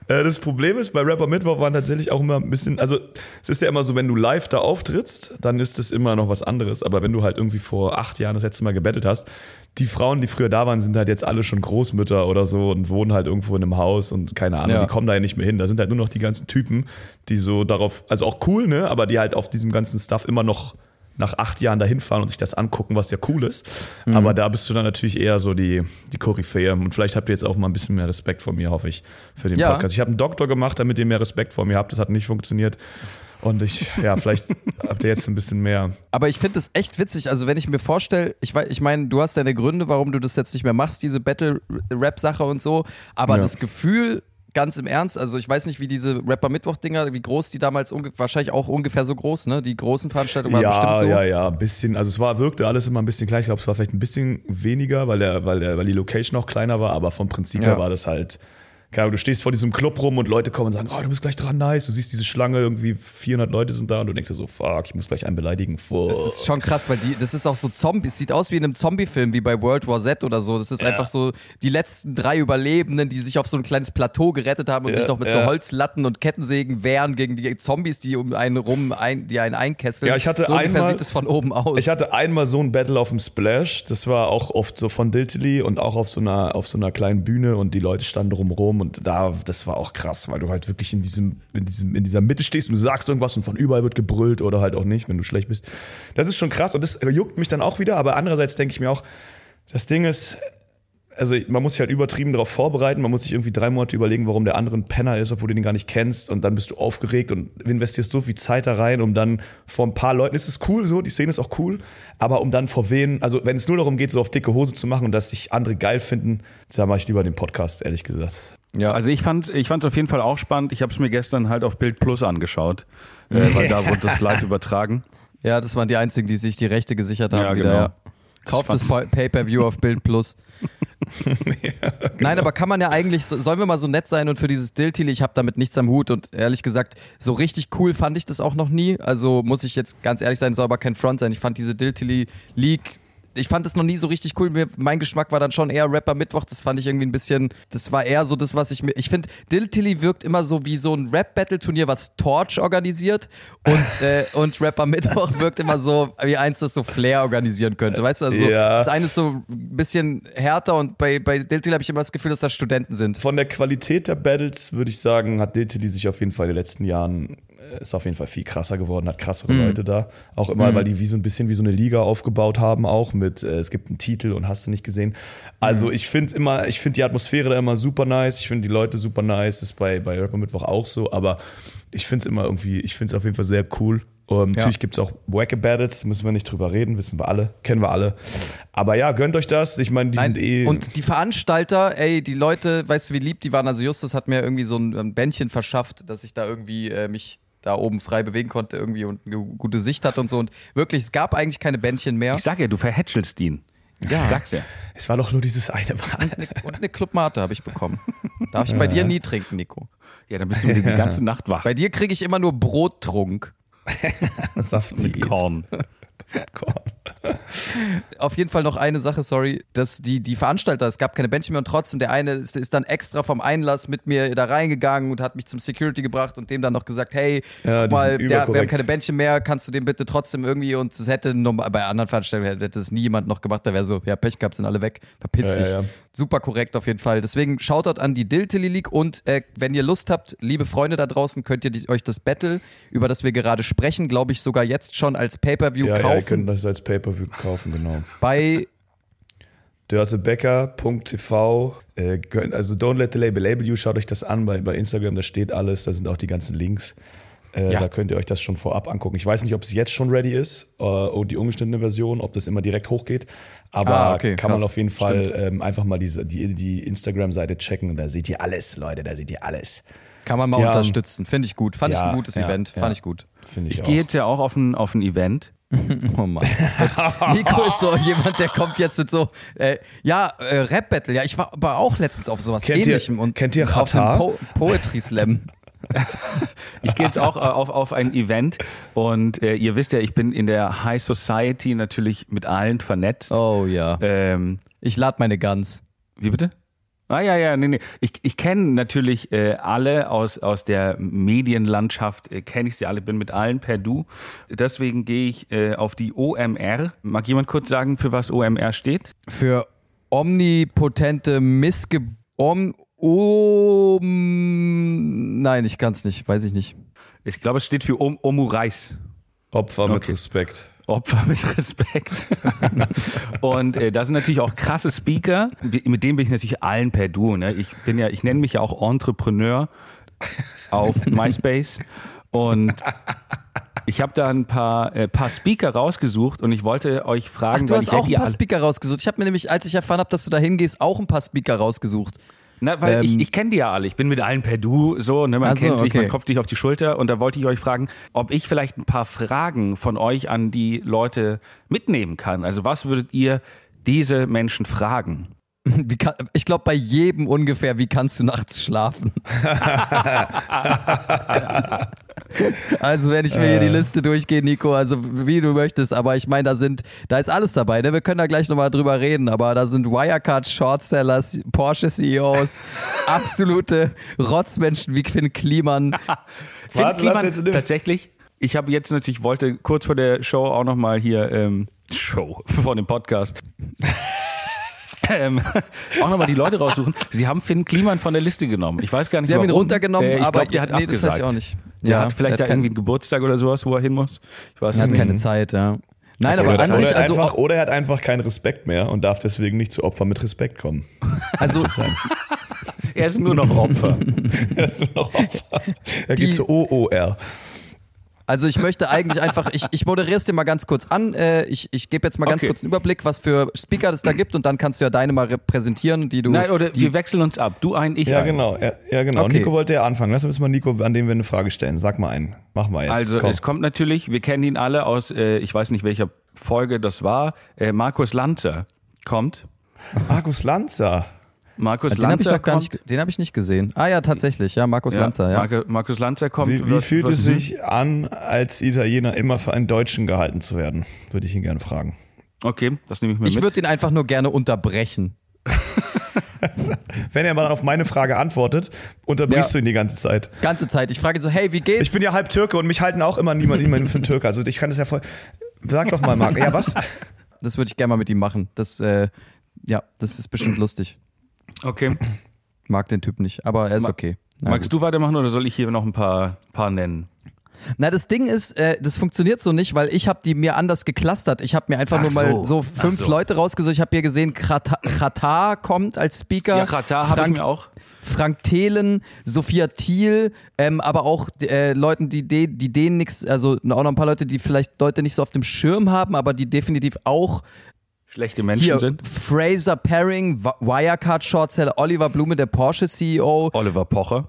Äh, Das Problem ist, bei Rapper Mittwoch waren tatsächlich auch immer ein bisschen, also es ist ja immer so, wenn du live da auftrittst, dann ist das immer noch was anderes. Aber wenn du halt irgendwie vor acht Jahren das letzte Mal gebettelt hast, die Frauen, die früher da waren, sind halt jetzt alle schon Großmütter oder so und wohnen halt irgendwo in einem Haus und keine Ahnung, Ja. die kommen da ja nicht mehr hin. Da sind halt nur noch die ganzen Typen, die so darauf, also auch cool, ne, aber die halt auf diesem ganzen Stuff immer noch nach acht Jahren dahin fahren und sich das angucken, was ja cool ist. Mhm. Aber da bist du dann natürlich eher so die, die Koryphäe. Und vielleicht habt ihr jetzt auch mal ein bisschen mehr Respekt vor mir, hoffe ich, für den Ja. Podcast. Ich habe einen Doktor gemacht, damit ihr mehr Respekt vor mir habt. Das hat nicht funktioniert. Und ich, ja, vielleicht habt ihr jetzt ein bisschen mehr. Aber ich finde es echt witzig. Also, wenn ich mir vorstelle, ich, ich meine, du hast deine Gründe, warum du das jetzt nicht mehr machst, diese Battle-Rap-Sache und so. Aber Ja. das Gefühl, ganz im Ernst, also ich weiß nicht, wie diese Rapper-Mittwoch-Dinger, wie groß die damals, wahrscheinlich auch ungefähr so groß, ne? Die großen Veranstaltungen waren bestimmt Ja, so. ja, ja, ein bisschen. Also es war, wirkte alles immer ein bisschen gleich. Ich glaube, es war vielleicht ein bisschen weniger, weil, der, weil, der, weil die Location auch kleiner war, aber vom Prinzip her Ja. war das halt. Keine du stehst vor diesem Club rum und Leute kommen und sagen, oh, du bist gleich dran, nice. Du siehst diese Schlange, irgendwie 400 Leute sind da und du denkst dir so, fuck, ich muss gleich einen beleidigen. Fuck. Das ist schon krass, weil die, das ist auch so Zombies, sieht aus wie in einem Zombie-Film, wie bei World War Z oder so. Das ist Ja. einfach so die letzten drei Überlebenden, die sich auf so ein kleines Plateau gerettet haben und Ja, sich noch mit so ja. Holzlatten und Kettensägen wehren gegen die Zombies, die um einen rum, ein, die einen einkesseln. Ja, ich hatte so ungefähr einmal- sieht es von oben aus. Ich hatte einmal so ein Battle auf dem Splash, das war auch oft so von Diltily und auch auf so einer, auf so einer kleinen Bühne und die Leute standen drumrum und da, das war auch krass, weil du halt wirklich in diesem, in diesem, in dieser Mitte stehst und du sagst irgendwas und von überall wird gebrüllt oder halt auch nicht, wenn du schlecht bist. Das ist schon krass und das juckt mich dann auch wieder, aber andererseits denke ich mir auch, das Ding ist, also man muss sich halt übertrieben darauf vorbereiten, man muss sich irgendwie drei Monate überlegen, warum der andere ein Penner ist, obwohl du den gar nicht kennst und dann bist du aufgeregt und investierst so viel Zeit da rein, um dann vor ein paar Leuten, es ist cool so, die Szene ist auch cool, aber um dann vor wen, also wenn es nur darum geht, so auf dicke Hose zu machen und dass sich andere geil finden, da mache ich lieber den Podcast, ehrlich gesagt. Ja. Also ich fand ich fand es auf jeden Fall auch spannend. Ich habe es mir gestern halt auf Bild Plus angeschaut, äh, weil da wurde das live übertragen. ja, das waren die einzigen, die sich die Rechte gesichert haben. Ja, wieder, genau. ja. Kauft das Pay-Per-View auf Bild Plus. Nein, aber kann man ja eigentlich, so- sollen wir mal so nett sein und für dieses Diltili, ich habe damit nichts am Hut und ehrlich gesagt, so richtig cool fand ich das auch noch nie. Also muss ich jetzt ganz ehrlich sein, soll aber kein Front sein. Ich fand diese Diltili League, ich fand das noch nie so richtig cool. Mir, mein Geschmack war dann schon eher Rapper Mittwoch. Das fand ich irgendwie ein bisschen, das war eher so das, was ich mir, ich finde, Diltili wirkt immer so wie so ein Rap-Battle-Turnier, was Torch organisiert und, äh, und Rapper Mittwoch wirkt immer so, wie eins das so Flair organisieren könnte. Weißt du, also Ja. das eine ist so ein bisschen härter und bei, bei Diltili habe ich immer das Gefühl, dass da Studenten sind. Von der Qualität der Battles würde ich sagen, hat Diltily sich auf jeden Fall in den letzten Jahren ist auf jeden Fall viel krasser geworden, hat krassere Leute da. Auch immer, weil die wie so ein bisschen wie so eine Liga aufgebaut haben, auch mit, äh, es gibt einen Titel und hast du nicht gesehen. Also ich finde immer, ich finde die Atmosphäre da immer super nice, ich finde die Leute super nice, ist bei, bei Rapper Mittwoch auch so, aber ich finde es immer irgendwie, ich finde es auf jeden Fall sehr cool. Ähm, Natürlich gibt es auch Wacke Battles, müssen wir nicht drüber reden, wissen wir alle, kennen wir alle. Aber ja, gönnt euch das. Ich meine, die Nein, sind eh. und die Veranstalter, ey, die Leute, weißt du, wie lieb die waren? Also Justus hat mir irgendwie so ein, ein Bändchen verschafft, dass ich da irgendwie äh, mich da oben frei bewegen konnte irgendwie und eine gute Sicht hatte und so. Und wirklich, es gab eigentlich keine Bändchen mehr. Ich sag ja, du verhätschelst ihn. Ja. Ich sag's ja. es war doch nur dieses eine Mal. Und eine Clubmate habe ich bekommen. Darf ich bei dir nie trinken, Nico. Ja, dann bist du die ganze Nacht wach. Bei dir kriege ich immer nur Brottrunk. Saft Mit Korn. Korn. Auf jeden Fall noch eine Sache, sorry, dass die, die Veranstalter, es gab keine Bändchen mehr und trotzdem der eine ist, ist dann extra vom Einlass mit mir da reingegangen und hat mich zum Security gebracht und dem dann noch gesagt, hey, Ja, guck mal, der, wir haben keine Bändchen mehr, kannst du den bitte trotzdem irgendwie und das hätte bei anderen Veranstaltungen hätte das nie jemand noch gemacht, da wäre so, ja, Pech gehabt, sind alle weg, verpiss Ja, ja, dich. ja. Super korrekt auf jeden Fall. Deswegen Shoutout an die Diltily League und äh, wenn ihr Lust habt, liebe Freunde da draußen, könnt ihr die, euch das Battle, über das wir gerade sprechen, glaube ich sogar jetzt schon als Pay-Per-View Ja, ja, ihr kaufen. könnt das als Pay-Per-View kaufen, genau. bei Dörtebecker.tv. Äh, gönnt- also Don't Let the Label Label You, schaut euch das an bei, bei Instagram, da steht alles, da sind auch die ganzen Links. Äh, Ja. Da könnt ihr euch das schon vorab angucken. Ich weiß nicht, ob es jetzt schon ready ist äh, und die ungeschnittene Version, ob das immer direkt hochgeht. Aber Ah, okay, kann man krass. auf jeden Fall ähm, einfach mal diese, die, die Instagram-Seite checken und da seht ihr alles, Leute, da seht ihr alles. Kann man mal haben- unterstützen. Finde ich gut. Fand ich Ja, ein gutes ja, Event. ja. Fand ich gut. Finde ich, Ich gehe jetzt ja auch auf ein, auf ein Event. Oh Mann. Jetzt, Nico ist so jemand, der kommt jetzt mit so, äh, ja, äh, Rap-Battle. Ja, ich war aber auch letztens auf sowas Kennt ihr- ähnlichem. und kennt ihr auf einem po Poetry Slam. Ich gehe jetzt auch äh, auf, auf ein Event und äh, ihr wisst ja, ich bin in der High Society natürlich mit allen vernetzt. Oh ja. Ähm, Ich lade meine Guns. wie bitte? Ah ja, ja, nee, nee. Ich, ich kenne natürlich äh, alle aus, aus der Medienlandschaft, äh, kenne ich sie alle, bin mit allen per Du. Deswegen gehe ich äh, auf die OMR. Mag jemand kurz sagen, für was OMR steht? Für omnipotente Missge... Om... Um, nein, ich kann's nicht. Weiß ich nicht. Ich glaube, es steht für Om Omureis. Opfer mit Okay. Respekt. Opfer mit Respekt. und äh, da sind natürlich auch krasse Speaker. Mit denen bin ich natürlich allen per Du. Ne? Ich bin ja, ich nenne mich ja auch Entrepreneur auf MySpace. Und ich habe da ein paar, äh, paar Speaker rausgesucht und ich wollte euch fragen, Ach, du hast auch ein paar Speaker rausgesucht. Ich habe mir nämlich, als ich erfahren habe, dass du da hingehst, auch ein paar Speaker rausgesucht. Na, weil Ähm, ich, ich kenne die ja alle. Ich bin mit allen per Du, so, ne, man Ach so, kennt sich, okay. man klopft sich auf die Schulter und da wollte ich euch fragen, ob ich vielleicht ein paar Fragen von euch an die Leute mitnehmen kann. Also was würdet ihr diese Menschen fragen? Wie kann, ich glaube bei jedem ungefähr, wie kannst du nachts schlafen? also wenn ich mir hier die Liste durchgehe, Nico, also wie du möchtest, aber ich meine, da sind, da ist alles dabei, ne? Wir können da gleich nochmal drüber reden, aber da sind Wirecard Shortsellers, Porsche CEOs, absolute Rotzmenschen wie Quinn Kliman. Finn Warte, Kliman tatsächlich, ich habe jetzt natürlich, wollte kurz vor der Show auch nochmal hier, ähm, Show, vor dem Podcast, ähm, auch nochmal die Leute raussuchen. Sie haben Finn Kliman von der Liste genommen. Ich weiß gar nicht Sie haben ihn warum. runtergenommen, äh, ich aber glaub, der hat nee, das abgesagt. weiß ich auch nicht. Der Ja, hat vielleicht da irgendwie einen Geburtstag oder sowas, wo er hin muss. Ich weiß Er hat nicht. keine Zeit, ja. Nein, aber Oder, an sich, oder, also, einfach, oder er hat einfach keinen Respekt mehr und darf deswegen nicht zu Opfer mit Respekt kommen. also Er ist nur noch Opfer. Er ist nur noch Opfer. Er Die- geht zu OOR. Also ich möchte eigentlich einfach, ich, ich moderiere es dir mal ganz kurz an. Äh, ich ich gebe jetzt mal ganz Okay. kurz einen Überblick, was für Speaker es da gibt und dann kannst du ja deine mal repräsentieren, die du. Nein, oder die, wir wechseln uns ab. Du ein, ich Ja, ein. genau. Ja, ja genau. Okay. Nico wollte ja anfangen. Lass uns mal Nico, an dem wir eine Frage stellen. Sag mal einen. Mach mal jetzt. Also Komm. es kommt natürlich, wir kennen ihn alle aus, äh, ich weiß nicht welcher Folge das war, äh, Markus Lanzer kommt. Markus Lanzer. Markus den habe ich Lanzer noch gar kommt. nicht, den habe ich nicht gesehen. Ah ja, tatsächlich, ja, Markus Ja, Lanzer, ja. Marke- Markus Lanzer kommt. Wie, wie wird- fühlt wird- es sich an, als Italiener immer für einen Deutschen gehalten zu werden? Würde ich ihn gerne fragen. Okay, das nehme ich mir Ich mit. würde ihn einfach nur gerne unterbrechen. Wenn er mal auf meine Frage antwortet, unterbrichst Ja. du ihn die ganze Zeit. Ganze Zeit. Ich frage ihn so, hey, wie geht's? Ich bin ja halb Türke und mich halten auch immer niemand, niemand für einen Türke. Also ich kann das ja voll. Sag doch mal, Marc. Ja, was? das würde ich gerne mal mit ihm machen. Das, äh, ja, das ist bestimmt lustig. Okay. Mag den Typ nicht, aber er ist Ma- okay. Na Magst du weitermachen oder soll ich hier noch ein paar, paar nennen? Na, das Ding ist, äh, das funktioniert so nicht, weil ich habe die mir anders geklustert. Ich habe mir einfach Ach nur mal so. so fünf so. Leute rausgesucht. Ich habe hier gesehen, Krata- Kratar kommt als Speaker. Ja, Katar habe ich mir auch. Frank Thelen, Sophia Thiel, ähm, aber auch äh, Leuten, die, de die denen nichts, also auch noch ein paar Leute, die vielleicht Leute nicht so auf dem Schirm haben, aber die definitiv auch Schlechte Menschen hier sind. Fraser Paring, Wi- Wirecard Shortseller, Oliver Blume, der Porsche CEO, Oliver Pocher.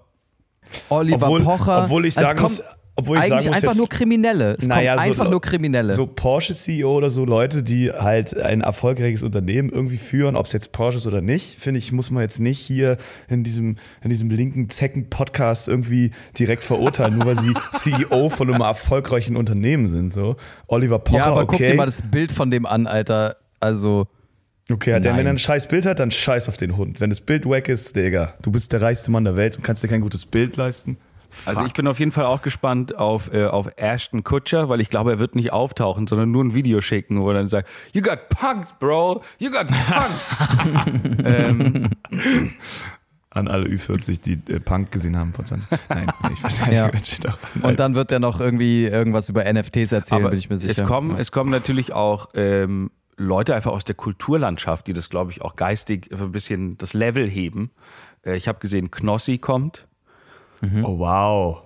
Oliver Obwohl, Pocher. obwohl ich Also sagen kommt- muss, Obwohl ich eigentlich sagen muss, einfach jetzt- nur Kriminelle. Es Naja, kommen so einfach Leu- nur Kriminelle. So Porsche-CEO oder so Leute, die halt ein erfolgreiches Unternehmen irgendwie führen, ob es jetzt Porsche ist oder nicht, finde ich, muss man jetzt nicht hier in diesem, in diesem linken Zecken-Podcast irgendwie direkt verurteilen, nur weil sie CEO von einem erfolgreichen Unternehmen sind. So. Oliver Pocher, ja, aber guck okay. dir mal das Bild von dem an, Alter. Also, okay, der, wenn er ein scheiß Bild hat, dann scheiß auf den Hund. Wenn das Bild wack ist, Digga, du bist der reichste Mann der Welt und kannst dir kein gutes Bild leisten. Also ich bin auf jeden Fall auch gespannt auf, äh, auf Ashton Kutcher, weil ich glaube, er wird nicht auftauchen, sondern nur ein Video schicken, wo er dann sagt, you got punked, bro, you got punked. ähm, An alle Ü40, die äh, Punk gesehen haben vor 20 Nein, ich verstehe Ja. nicht. und dann wird er noch irgendwie irgendwas über NFTs erzählen, aber bin ich mir sicher. es kommen, es kommen natürlich auch ähm, Leute einfach aus der Kulturlandschaft, die das, glaube ich, auch geistig ein bisschen das Level heben. Äh, ich habe gesehen, Knossi kommt Oh, wow.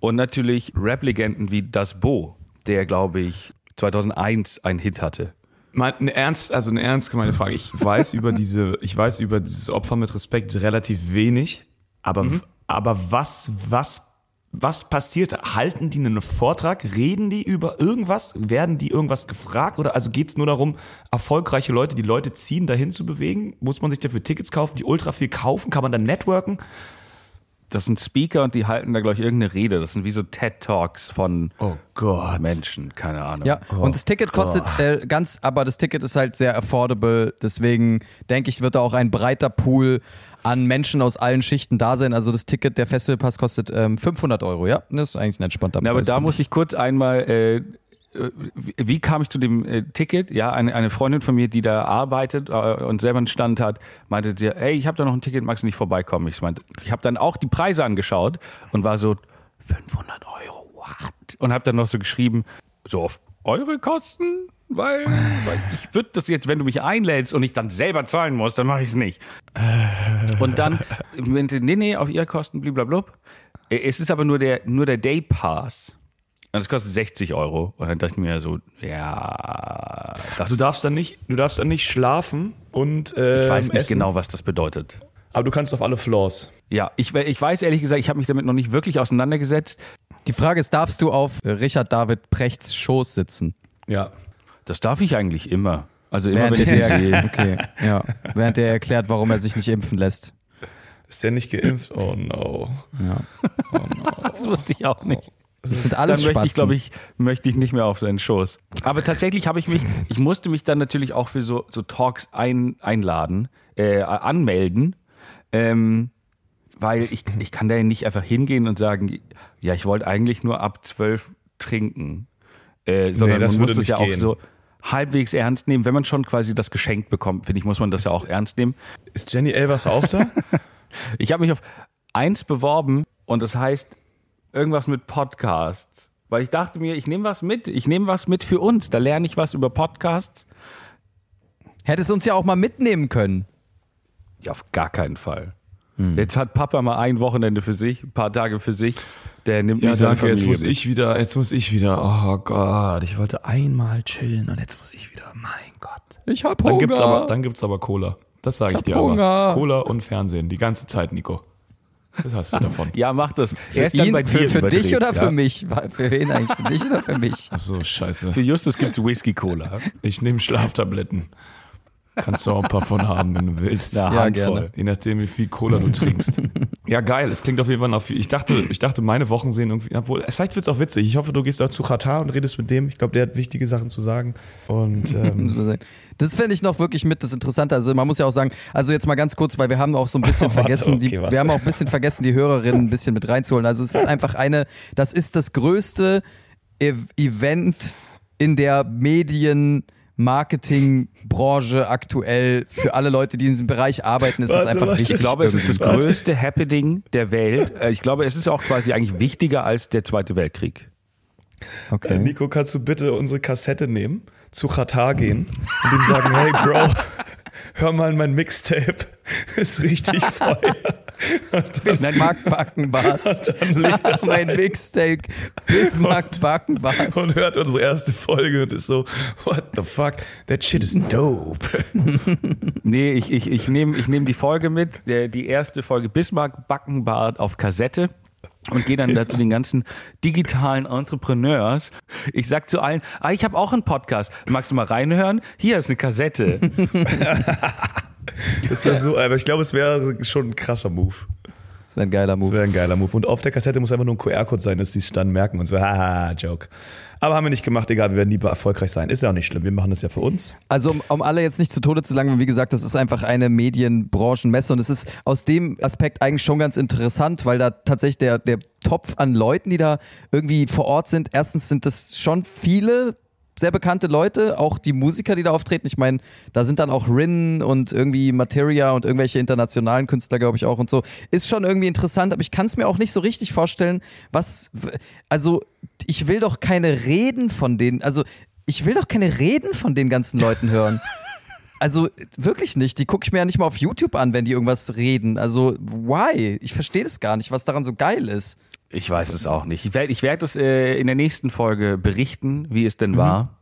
und natürlich Rap-Legenden wie Das Bo, der, glaube ich, 2001 einen Hit hatte. Mal eine ernst, also eine ernst gemeine Frage. Ich weiß über diese, ich weiß über dieses Opfer mit Respekt relativ wenig, aber, aber was, was, was passiert? Halten die einen Vortrag? Reden die über irgendwas? Werden die irgendwas gefragt? Oder also geht es nur darum, erfolgreiche Leute, die Leute ziehen, dahin zu bewegen? Muss man sich dafür Tickets kaufen, die ultra viel kaufen? Kann man dann networken? Das sind Speaker und die halten da, glaube ich, irgendeine Rede. Das sind wie so TED-Talks von Oh Gott. Menschen, keine Ahnung. Ja, und das Ticket kostet äh, ganz, aber das Ticket ist halt sehr affordable. Deswegen denke ich, wird da auch ein breiter Pool an Menschen aus allen Schichten da sein. Also das Ticket, der Festivalpass kostet ähm, 500 Euro. Ja, das ist eigentlich ein entspannter Na, aber Preis. da finde muss ich kurz einmal, äh, äh, wie, kam ich zu dem äh, Ticket? Ja, eine, eine Freundin von mir, die da arbeitet äh, und selber einen Stand hat, meinte dir, hey, ich habe da noch ein Ticket, magst du nicht vorbeikommen? Ich meinte, ich habe dann auch die Preise angeschaut und war so 500 Euro, what? Und habe dann noch so geschrieben, so auf eure Kosten, weil, weil ich würde das jetzt, wenn du mich einlädst und ich dann selber zahlen muss, dann mache ich es nicht. Und dann meinte, nee, nee, auf ihre Kosten, blablabla. Es ist aber nur der, nur der Day Pass. Und das kostet 60 Euro. Und dann dachte ich mir so, ja, das Du darfst dann nicht, du darfst dann nicht schlafen und ähm, ich weiß nicht essen, genau, was das bedeutet. Aber du kannst auf alle Floors. Ja, ich, we- ich weiß ehrlich gesagt, ich habe mich damit noch nicht wirklich auseinandergesetzt. Die Frage ist, darfst du auf Richard David Prechts Schoß sitzen? Ja. Das darf ich eigentlich immer. Also immer, Während wenn ich der, den sehe. okay, ja. Während der erklärt, warum er sich nicht impfen lässt. Ist der nicht geimpft? Oh no. Das wusste ich auch nicht. Das sind alles dann möchte ich, glaube ich, möchte ich nicht mehr auf seinen Schoß. Aber tatsächlich habe ich mich, ich musste mich dann natürlich auch für so, so Talks ein, einladen, äh, anmelden, ähm, weil ich, ich kann da ja nicht einfach hingehen und sagen, ja, ich wollte eigentlich nur ab zwölf trinken, äh, sondern das man muss das ja nicht auch gehen. so halbwegs ernst nehmen. Wenn man schon quasi das geschenkt bekommt, finde ich, muss man das ja auch ernst nehmen. Ist Jenny Elvers auch da? Ich habe mich auf eins beworben und das heißt irgendwas mit Podcasts. Weil ich dachte mir, ich nehme was mit. Ich nehme was mit für uns. Da lerne ich was über Podcasts. Hättest uns ja auch mal mitnehmen können. Ja, auf gar keinen Fall. Jetzt hat Papa mal ein Wochenende für sich, ein paar Tage für sich. Der nimmt ja, danke. Jetzt Familie muss mit. ich wieder, jetzt muss ich wieder. Oh Gott, ich wollte einmal chillen und jetzt muss ich wieder. Mein Gott. Ich hab Dann Hunger. gibt's aber, dann gibt's aber Cola. Das sage ich, hab dir Hunger. aber. Cola und Fernsehen, die ganze Zeit, Nico. Das hast du davon. Ja, mach das. Für, Erst dann ihn, bei für, dir für dich überdreht, oder ja? für mich? Für wen eigentlich? Für dich oder für mich? Ach so, scheiße. Für Justus gibt's Whisky Cola. Ich nehme Schlaftabletten. Kannst du auch ein paar von haben, wenn du willst. Ja, Ja, gerne. Je nachdem, wie viel Cola du trinkst. ja, geil. Es klingt auf jeden Fall noch viel. Ich dachte, ich dachte, meine Wochen sehen irgendwie, obwohl, vielleicht wird's auch witzig. Ich hoffe, du gehst auch zu Katar und redest mit dem. Ich glaube, der hat wichtige Sachen zu sagen. Und ähm, Das fände ich noch wirklich mit das Interessante. Also man muss ja auch sagen, also jetzt mal ganz kurz, weil wir haben auch so ein bisschen Warte, vergessen, die, okay, warte. wir haben auch ein bisschen vergessen, die Hörerinnen ein bisschen mit reinzuholen. Also es ist einfach eine, das ist das größte e Event in der Medien. Marketingbranche aktuell für alle Leute, die in diesem Bereich arbeiten, ist es einfach warte. wichtig. Ich glaube, es ist das größte Happening der Welt. Äh, Ich glaube, es ist auch quasi eigentlich wichtiger als der Zweite Weltkrieg. äh, okay. Nico, kannst du bitte unsere Kassette nehmen, zu Katar gehen und ihm sagen, hey Bro, hör mal mein Mixtape. Ist richtig Feuer. Bismarck Backenbart. mein Mixtape Bismarck Backenbart. Und hört unsere erste Folge und ist so, what the fuck? That shit is dope. Nee, ich, ich, ich nehme ich nehm die Folge mit, der, die erste Folge Bismarck Backenbart auf Kassette. und gehe dann da zu den ganzen digitalen Entrepreneurs. Ich sag zu allen, ah, ich habe auch einen Podcast. Magst du mal reinhören? Hier ist eine Kassette. Das wäre so, aber ich glaube, es wäre schon ein krasser Move. Das wäre ein geiler Das Move. wäre ein geiler Move. Und auf der Kassette muss einfach nur ein QR-Code sein, dass die es dann merken und so, haha, Joke. Aber haben wir nicht gemacht, egal, wir werden nie erfolgreich sein. Ist ja auch nicht schlimm, wir machen das ja für uns. Also um, um alle jetzt nicht zu Tode zu langweilen, wie gesagt, das ist einfach eine Medienbranchenmesse und es ist aus dem Aspekt eigentlich schon ganz interessant, weil da tatsächlich der, der Topf an Leuten, die da irgendwie vor Ort sind, erstens sind das schon viele sehr bekannte Leute, auch die Musiker, die da auftreten. Ich meine, da sind dann auch Rin und irgendwie Materia und irgendwelche internationalen Künstler, glaube ich, auch und so. Ist schon irgendwie interessant, aber ich kann es mir auch nicht so richtig vorstellen, was, also ich will doch keine Reden von denen, also ich will doch keine Reden von den ganzen Leuten hören. Also wirklich nicht. Die gucke ich mir ja nicht mal auf YouTube an, wenn die irgendwas reden. Also why? Ich verstehe das gar nicht, was daran so geil ist. Ich weiß es auch nicht. Ich werde ich werd das äh, in der nächsten Folge berichten, wie es denn war.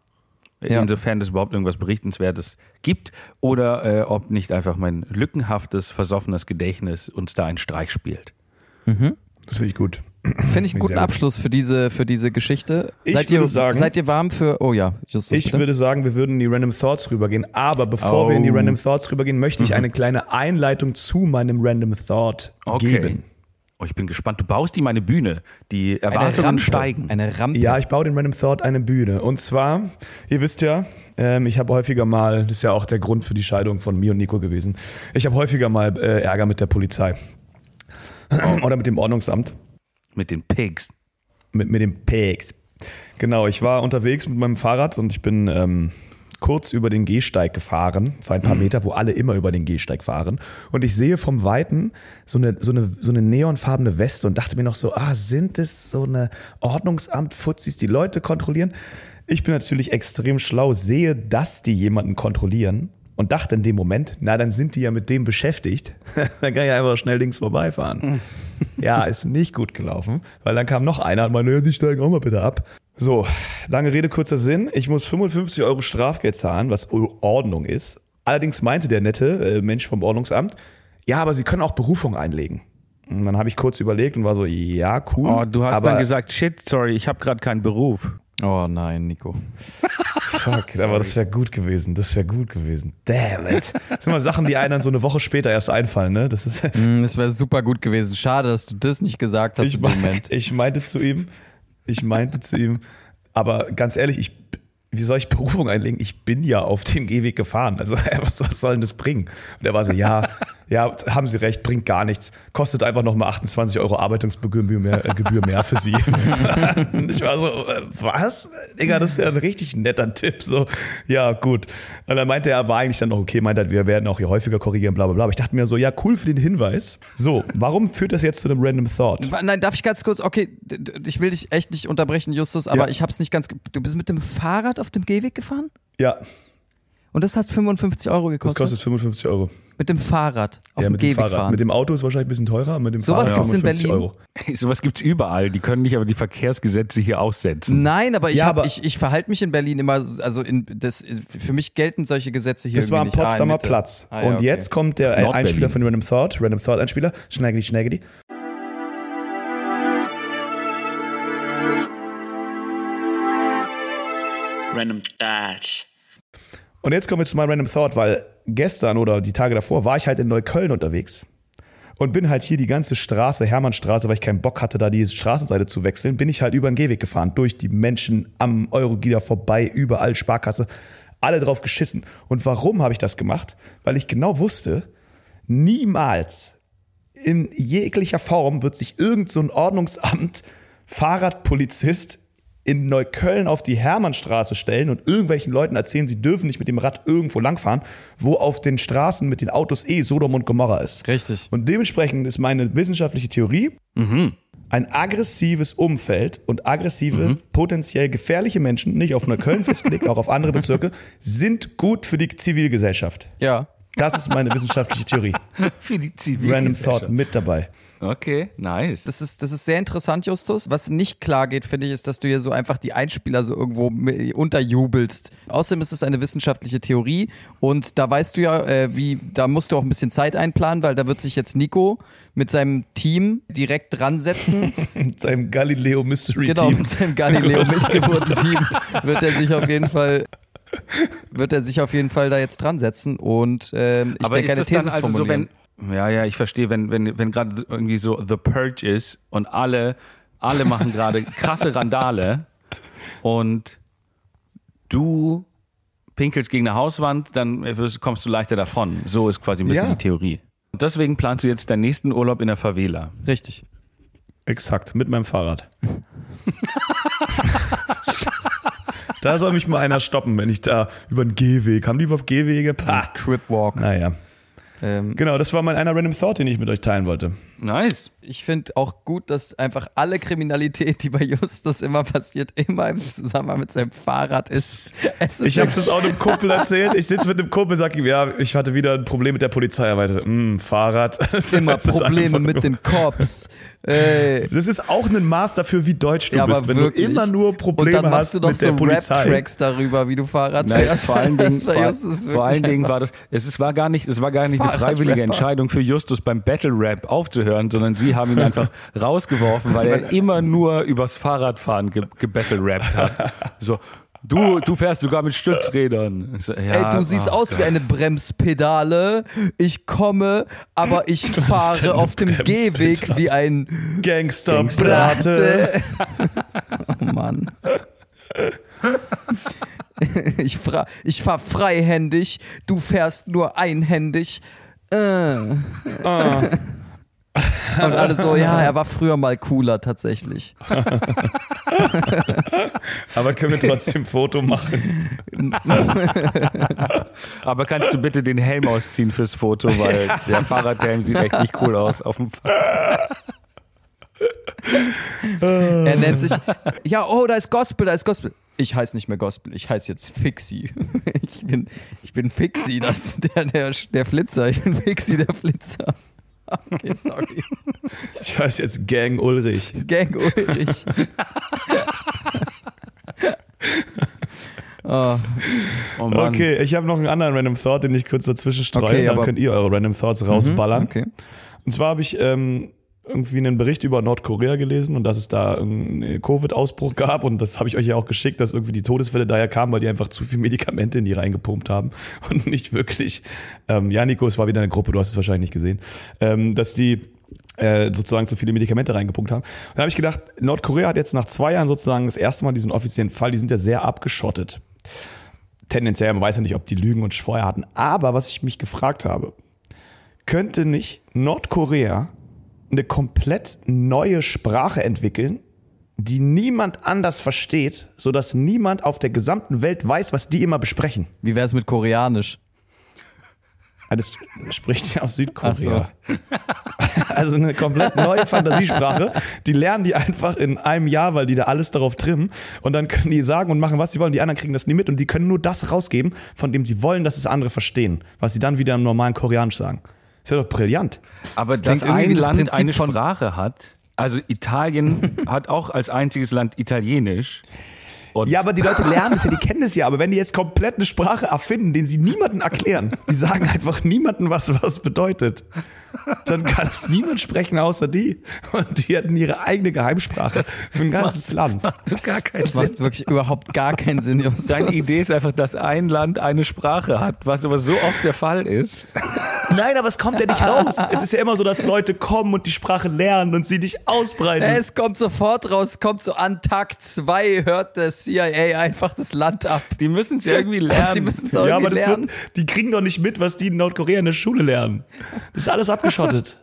Ja. Insofern es überhaupt irgendwas Berichtenswertes gibt oder äh, ob nicht einfach mein lückenhaftes, versoffenes Gedächtnis uns da einen Streich spielt. Das finde ich gut. Finde ich einen guten. Abschluss für diese, für diese Geschichte. Ich seid, würde ihr, sagen- seid ihr warm für. Oh ja, Justus. Ich bitte? würde sagen, wir würden in die Random Thoughts rübergehen. Aber bevor wir in die Oh. Random Thoughts rübergehen, möchte ich eine kleine Einleitung zu meinem Random Thought Okay. geben. Oh, ich bin gespannt. Du baust die meine Bühne. Die eine Erwartungen Rampe. steigen. Eine Rampe. Ja, ich baue den Random Thought eine Bühne. Und zwar, ihr wisst ja, ähm, ich habe häufiger mal, das ist ja auch der Grund für die Scheidung von mir und Nico gewesen, ich habe häufiger mal äh, Ärger mit der Polizei. Oder mit dem Ordnungsamt. Mit den Pigs. mit, mit dem Pigs. Genau, ich war unterwegs mit meinem Fahrrad und ich bin ähm, kurz über den Gehsteig gefahren, für ein paar Meter, wo alle immer über den Gehsteig fahren. Und ich sehe vom Weiten so eine, so eine, so eine neonfarbene Weste und dachte mir noch so, ah, sind es so eine Ordnungsamt-Fuzis, die Leute kontrollieren? Ich bin natürlich extrem schlau, sehe, dass die jemanden kontrollieren und dachte in dem Moment, na, dann sind die ja mit dem beschäftigt. dann kann ich einfach schnell links vorbeifahren. ja, ist nicht gut gelaufen, weil dann kam noch einer und meinte, ja, die steigen auch mal bitte ab. So, lange Rede, kurzer Sinn. Ich muss 55 Euro Strafgeld zahlen, was Ordnung ist. Allerdings meinte der nette äh, Mensch vom Ordnungsamt, ja, aber Sie können auch Berufung einlegen. Und dann habe ich kurz überlegt und war so, ja, cool. Oh, du hast aber, dann gesagt, shit, sorry, ich habe gerade keinen Beruf. Oh nein, Nico. Fuck, aber das wäre gut gewesen. Das wäre gut gewesen. Damn it. Das sind mal Sachen, die einem dann so eine Woche später erst einfallen, ne? Das ist. Mm, Das wäre super gut gewesen. Schade, dass du das nicht gesagt hast Ich, im Moment. ich meinte zu ihm, ich meinte zu ihm, aber ganz ehrlich, ich, wie soll ich Berufung einlegen? Ich bin ja auf dem Gehweg gefahren. Also was, was soll denn das bringen? Und er war so, ja, ja, haben Sie recht, bringt gar nichts. Kostet einfach nochmal 28 Euro Arbeitungsgebühr mehr, äh, Gebühr mehr für Sie. Ich war so, äh, was? Digga, das ist ja ein richtig netter Tipp. So, ja, gut. Und dann meinte er, war eigentlich dann noch okay, meinte er, wir werden auch hier häufiger korrigieren, bla bla bla. Aber ich dachte mir so, ja, cool für den Hinweis. So, warum führt das jetzt zu einem Random Thought? Nein, darf ich ganz kurz, okay, ich will dich echt nicht unterbrechen, Justus, aber Ja. ich hab's nicht ganz, du bist mit dem Fahrrad auf dem Gehweg gefahren? Ja, Und das hat 55 Euro das gekostet? kostet 55 Euro. Mit dem Fahrrad auf ja, dem mit dem Gehweg Fahrrad. fahren. Mit dem Auto ist wahrscheinlich ein bisschen teurer, mit dem Sowas Fahrrad gibt's in 55 Berlin? Euro. Sowas gibt's überall. Die können nicht aber die Verkehrsgesetze hier aussetzen. Nein, aber ich, Ja, hab, aber- ich, ich verhalte mich in Berlin immer, also in, das, für mich gelten solche Gesetze hier Das war am nicht. Ah, Potsdamer. Platz. Ah, ja, Und okay. jetzt kommt der äh. Einspieler von Random Thought, Random Thought Einspieler, Schnaggedy, Schnaggedy. Random Thoughts. Und jetzt kommen wir zu meinem Random Thought, weil gestern oder die Tage davor war ich halt in Neukölln unterwegs und bin halt hier die ganze Straße, Hermannstraße, weil ich keinen Bock hatte, da die Straßenseite zu wechseln, bin ich halt über den Gehweg gefahren, durch die Menschen am Eurogida vorbei, überall Sparkasse, alle drauf geschissen. Und warum habe ich das gemacht? Weil ich genau wusste, niemals in jeglicher Form wird sich irgend so ein Ordnungsamt, Fahrradpolizist in Neukölln auf die Hermannstraße stellen und irgendwelchen Leuten erzählen, sie dürfen nicht mit dem Rad irgendwo langfahren, wo auf den Straßen mit den Autos eh Sodom und Gomorra ist. Richtig. Und dementsprechend ist meine wissenschaftliche Theorie, ein aggressives Umfeld und aggressive, potenziell gefährliche Menschen, nicht auf Neukölln festgelegt, auch auf andere Bezirke, sind gut für die Zivilgesellschaft. Ja. Das ist meine wissenschaftliche Theorie. Für die Random Zivilgesellschaft. Thought mit dabei. Okay, nice. Das ist, das ist sehr interessant, Justus. Was nicht klar geht, finde ich, ist, dass du hier so einfach die Einspieler so irgendwo unterjubelst. Außerdem ist es eine wissenschaftliche Theorie und da weißt du ja, äh, wie, da musst du auch ein bisschen Zeit einplanen, weil da wird sich jetzt Nico mit seinem Team direkt dran setzen. Mit seinem Galileo Mystery genau, Team. mit seinem Galileo Missgeburt-Team wird er sich auf jeden Fall wird er sich auf jeden Fall da jetzt dran setzen und ähm, ich Aber denke ist eine das dann These also so, formulieren. wenn, ja, ja, ich verstehe, wenn, wenn, wenn gerade irgendwie so The Purge ist und alle, alle machen gerade krasse Randale und du pinkelst gegen eine Hauswand, dann wirst, kommst du leichter davon. So ist quasi ein bisschen Ja. die Theorie. Und deswegen planst du jetzt deinen nächsten Urlaub in der Favela. Richtig. Exakt, mit meinem Fahrrad. da soll mich mal einer stoppen, wenn ich da über den Gehweg. Haben die überhaupt Gehwege? Pah. Cripwalk. Naja. Ähm, Genau, das war mein einer Random Thought, den ich mit euch teilen wollte. Nice. Ich finde auch gut, dass einfach alle Kriminalität, die bei Justus immer passiert, immer im Zusammenhang mit seinem Fahrrad ist. Es ist Ich habe das auch einem Kumpel erzählt. Ich sitze mit einem Kumpel, sag ihm, ja, ich hatte wieder ein Problem mit der Polizei. Er meinte, "Mm, Fahrrad. Das immer Probleme mit den Cops. Ey. Das ist auch ein Maß dafür, wie deutsch du Ja, bist, aber wenn wirklich. du immer nur Probleme Und dann machst hast du mit so. Rap-Tracks darüber, wie du Fahrrad Nein, fährst. vor allen Dingen, vor, Justus vor allen wirklich Dingen war das, es war gar nicht, es war gar nicht eine freiwillige Entscheidung für Justus beim Battle Rap aufzuhören, sondern sie haben ihn einfach rausgeworfen, weil er immer nur übers Fahrradfahren ge gebattle rappt hat. So, du, du fährst sogar mit Stützrädern. Ja, Ey, du siehst oh aus wie Gott. eine Bremspedale. Ich komme, aber ich fahre auf dem? Gehweg wie ein Gangster-Brate. Oh Mann. Ich, fra ich fahr freihändig, du fährst nur einhändig. Äh. Und alle so, ja, er war früher mal cooler tatsächlich. Aber können wir trotzdem ein Foto machen? Aber kannst du bitte den Helm ausziehen fürs Foto, weil der Fahrradhelm sieht echt nicht cool aus auf dem Fahrrad. Er nennt sich, ja, oh, da ist Gospel, da ist Gospel. Ich heiße nicht mehr Gospel, ich heiße jetzt Fixie. Ich bin, ich bin Fixie, das, der, der, der Flitzer. Ich bin Fixie, der Flitzer. Okay, sorry. Ich heiße jetzt Gang Ulrich. Gang Ulrich. oh, Oh Mann. Okay, ich habe noch einen anderen Random Thought, den ich kurz dazwischen streue. Okay, Dann könnt ihr eure Random Thoughts rausballern. okay. Und zwar habe ich ähm, irgendwie einen Bericht über Nordkorea gelesen und dass es da einen Covid-Ausbruch gab und das habe ich euch ja auch geschickt, dass irgendwie die Todesfälle daher kamen, weil die einfach zu viel Medikamente in die reingepumpt haben und nicht wirklich, ähm, ja Nico, es war wieder eine Gruppe, du hast es wahrscheinlich nicht gesehen, ähm, dass die äh, sozusagen zu viele Medikamente reingepumpt haben. Und da habe ich gedacht, Nordkorea hat jetzt nach zwei Jahren sozusagen das erste Mal diesen offiziellen Fall, die sind ja sehr abgeschottet. Tendenziell, man weiß ja nicht, ob die Lügen und vorher hatten. Aber was ich mich gefragt habe, könnte nicht Nordkorea eine komplett neue Sprache entwickeln, die niemand anders versteht, sodass niemand auf der gesamten Welt weiß, was die immer besprechen? Wie wäre es mit Koreanisch? Ah, Das spricht ja aus Südkorea. Also eine komplett neue Fantasiesprache. Die lernen die einfach in einem Jahr, weil die da alles darauf trimmen. Und dann können die sagen und machen, was sie wollen. Die anderen kriegen das nie mit und die können nur das rausgeben, von dem sie wollen, dass es andere verstehen. Was sie dann wieder im normalen Koreanisch sagen. Ist ja doch brillant. Aber Das dass ein Land Prinzip eine Sprache hat, also Italien hat auch als einziges Land Italienisch. Und Ja, aber die Leute lernen es ja, die kennen es ja. Aber wenn die jetzt komplett eine Sprache erfinden, den sie niemandem erklären, die sagen einfach niemandem, was was bedeutet, dann kann es niemand sprechen außer die. Und die hatten ihre eigene Geheimsprache für ein ganzes Land. macht so gar keinen Das Sinn. macht wirklich überhaupt gar keinen Sinn, Justus. Deine Idee ist einfach, dass ein Land eine Sprache hat, was aber so oft der Fall ist. Nein, aber es kommt ja nicht raus. Es ist ja immer so, dass Leute kommen und die Sprache lernen und sie nicht ausbreiten. Es kommt sofort raus, kommt so an Tag 2, hört der CIA einfach das Land ab. Die müssen es ja irgendwie Und lernen. sie müssen es auch ja, aber irgendwie das lernen. wird, die kriegen doch nicht mit, was die in Nordkorea in der Schule lernen. Das ist alles abgeschottet.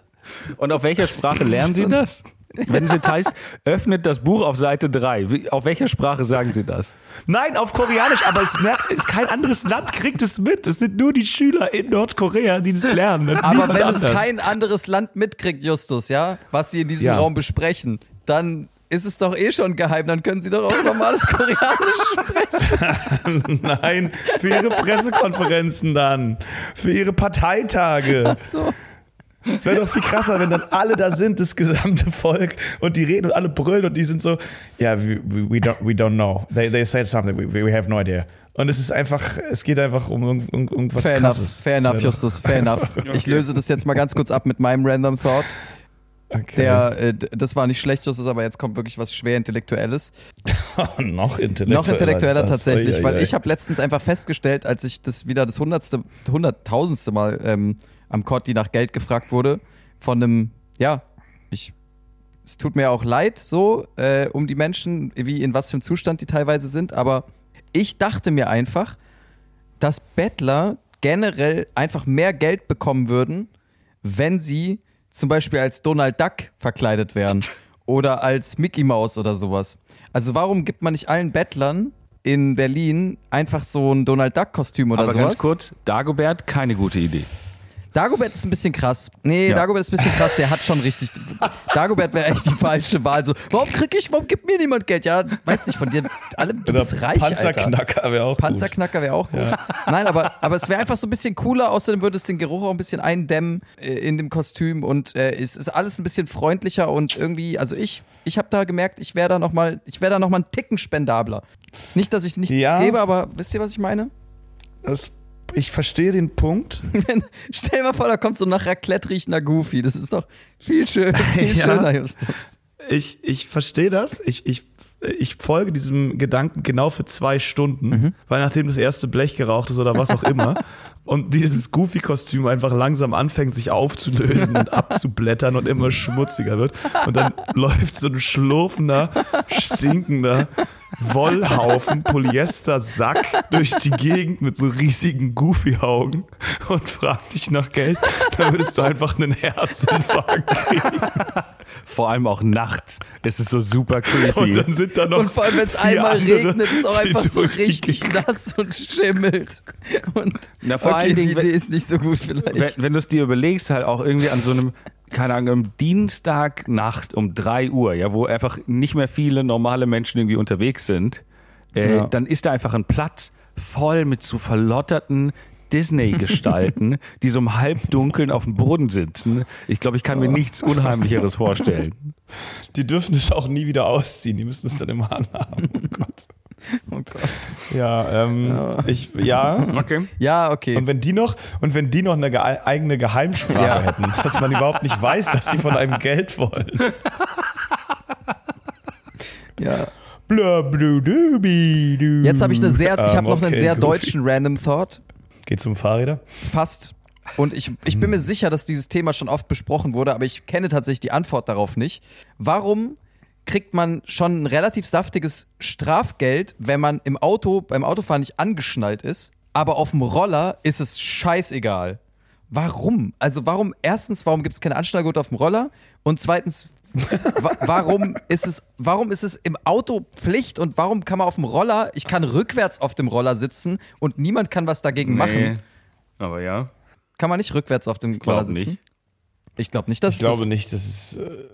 Und auf welcher Sprache lernen sie das? Wenn es jetzt heißt, öffnet das Buch auf Seite 3, auf welcher Sprache sagen sie das? Nein, auf Koreanisch, aber es merkt, es- kein anderes Land kriegt es mit. Es sind nur die Schüler in Nordkorea, die das lernen. und Aber wenn es anders. kein anderes Land mitkriegt, Justus, ja, was sie in diesem Ja. Raum besprechen, dann ist es doch eh schon geheim. Dann können sie doch auch normales Koreanisch sprechen. Nein, für ihre Pressekonferenzen dann. Für ihre Parteitage. So. Es wäre doch viel krasser, wenn dann alle da sind, das gesamte Volk, und die reden und alle brüllen und die sind so, ja, yeah, we, we, don't, we don't know. They, they said something, we, we have no idea. Und es ist einfach, es geht einfach um irgend- irgend- irgendwas Fair enough, krasses. fair Das enough, Justus, fair enough. Ich löse das jetzt mal ganz kurz ab mit meinem Random Thought. Okay. Der, äh, das war nicht schlecht, Justus, aber jetzt kommt wirklich was schwer Intellektuelles. noch intellektueller. Noch intellektueller tatsächlich, Ui, ui, weil ui. ich habe letztens einfach festgestellt, als ich das wieder das hundertste, hunderttausendste Mal ähm, am Kotti nach Geld gefragt wurde, von einem, ja, ich, es tut mir auch leid so äh, um die Menschen, wie in was für einem Zustand die teilweise sind, aber ich dachte mir einfach, dass Bettler generell einfach mehr Geld bekommen würden, wenn sie zum Beispiel als Donald Duck verkleidet wären oder als Mickey Mouse oder sowas. Also warum gibt man nicht allen Bettlern in Berlin einfach so ein Donald Duck Kostüm oder Aber sowas? ganz kurz, Dagobert, keine gute Idee. Dagobert ist ein bisschen krass. Nee, Ja. Dagobert ist ein bisschen krass, der hat schon richtig. Dagobert wäre echt die falsche Wahl. So, warum krieg ich, warum gibt mir niemand Geld? Ja, weiß nicht, von dir, alle, du Oder bist reich. Panzerknacker wäre auch gut. Panzerknacker wäre auch gut. Nein, aber, aber es wäre einfach so ein bisschen cooler, außerdem würde es den Geruch auch ein bisschen eindämmen äh, in dem Kostüm und äh, es ist alles ein bisschen freundlicher und irgendwie, also ich, ich habe da gemerkt, ich wäre da nochmal, ich wäre da nochmal einen Ticken spendabler. Nicht, dass ich nichts Ja. gebe, aber wisst ihr, was ich meine? Das, ich verstehe den Punkt. Wenn, stell dir mal vor, da kommt so nach Raclette riechender Goofy. Das ist doch viel, schön, viel Ja. schöner, Justus. Ich, ich verstehe das. Ich, ich, ich folge diesem Gedanken genau für zwei Stunden, Mhm. weil nachdem das erste Blech geraucht ist oder was auch immer und dieses Goofy-Kostüm einfach langsam anfängt, sich aufzulösen und abzublättern und immer schmutziger wird und dann läuft so ein schlurfender, stinkender Wollhaufen, Polyestersack durch die Gegend mit so riesigen Goofy-Augen und fragt dich nach Geld, dann würdest du einfach einen Herzinfarkt kriegen. Vor allem auch nachts ist es so super creepy. Und dann sind da noch Und vor allem, wenn es einmal andere, regnet, ist auch die einfach so richtig nass und schimmelt. Und Na, vor okay, allen Dingen, die wenn- Idee ist nicht so gut vielleicht. wenn, wenn du es dir überlegst, halt auch irgendwie an so einem, keine Ahnung, am Dienstagnacht um 3 Uhr, ja, wo einfach nicht mehr viele normale Menschen irgendwie unterwegs sind, äh, Ja. dann ist da einfach ein Platz voll mit so verlotterten Disney-Gestalten, die so im Halbdunkeln auf dem Boden sitzen. Ich glaube, ich kann mir nichts Unheimlicheres vorstellen. Die dürfen es auch nie wieder ausziehen, die müssen es dann immer anhaben. Oh Gott. oh Gott. Ja, ähm, ich, ja. Okay. Ja, okay. Und wenn die noch, und wenn die noch eine ge eigene Geheimsprache Ja. hätten, dass man überhaupt nicht weiß, dass sie von einem Geld wollen. Ja. Bla, blu, du, bi, du. Jetzt habe ich eine sehr, ich Ähm, habe noch einen okay, sehr Goofy. deutschen Random Thought. Geht's um Fahrräder? Fast. Und ich, ich bin mir sicher, dass dieses Thema schon oft besprochen wurde, aber ich kenne tatsächlich die Antwort darauf nicht. Warum kriegt man schon ein relativ saftiges Strafgeld, wenn man im Auto, beim Autofahren nicht angeschnallt ist, aber auf dem Roller ist es scheißegal? Warum? Also warum, erstens, warum gibt es keine Anschnallgurt auf dem Roller? Und zweitens, wa warum ist es, warum ist es im Auto Pflicht und warum kann man auf dem Roller, ich kann rückwärts auf dem Roller sitzen und niemand kann was dagegen machen? Aber ja. Kann man nicht rückwärts auf dem Roller sitzen? nicht. Ich glaube nicht, dass Ich glaube nicht, dass es. Äh,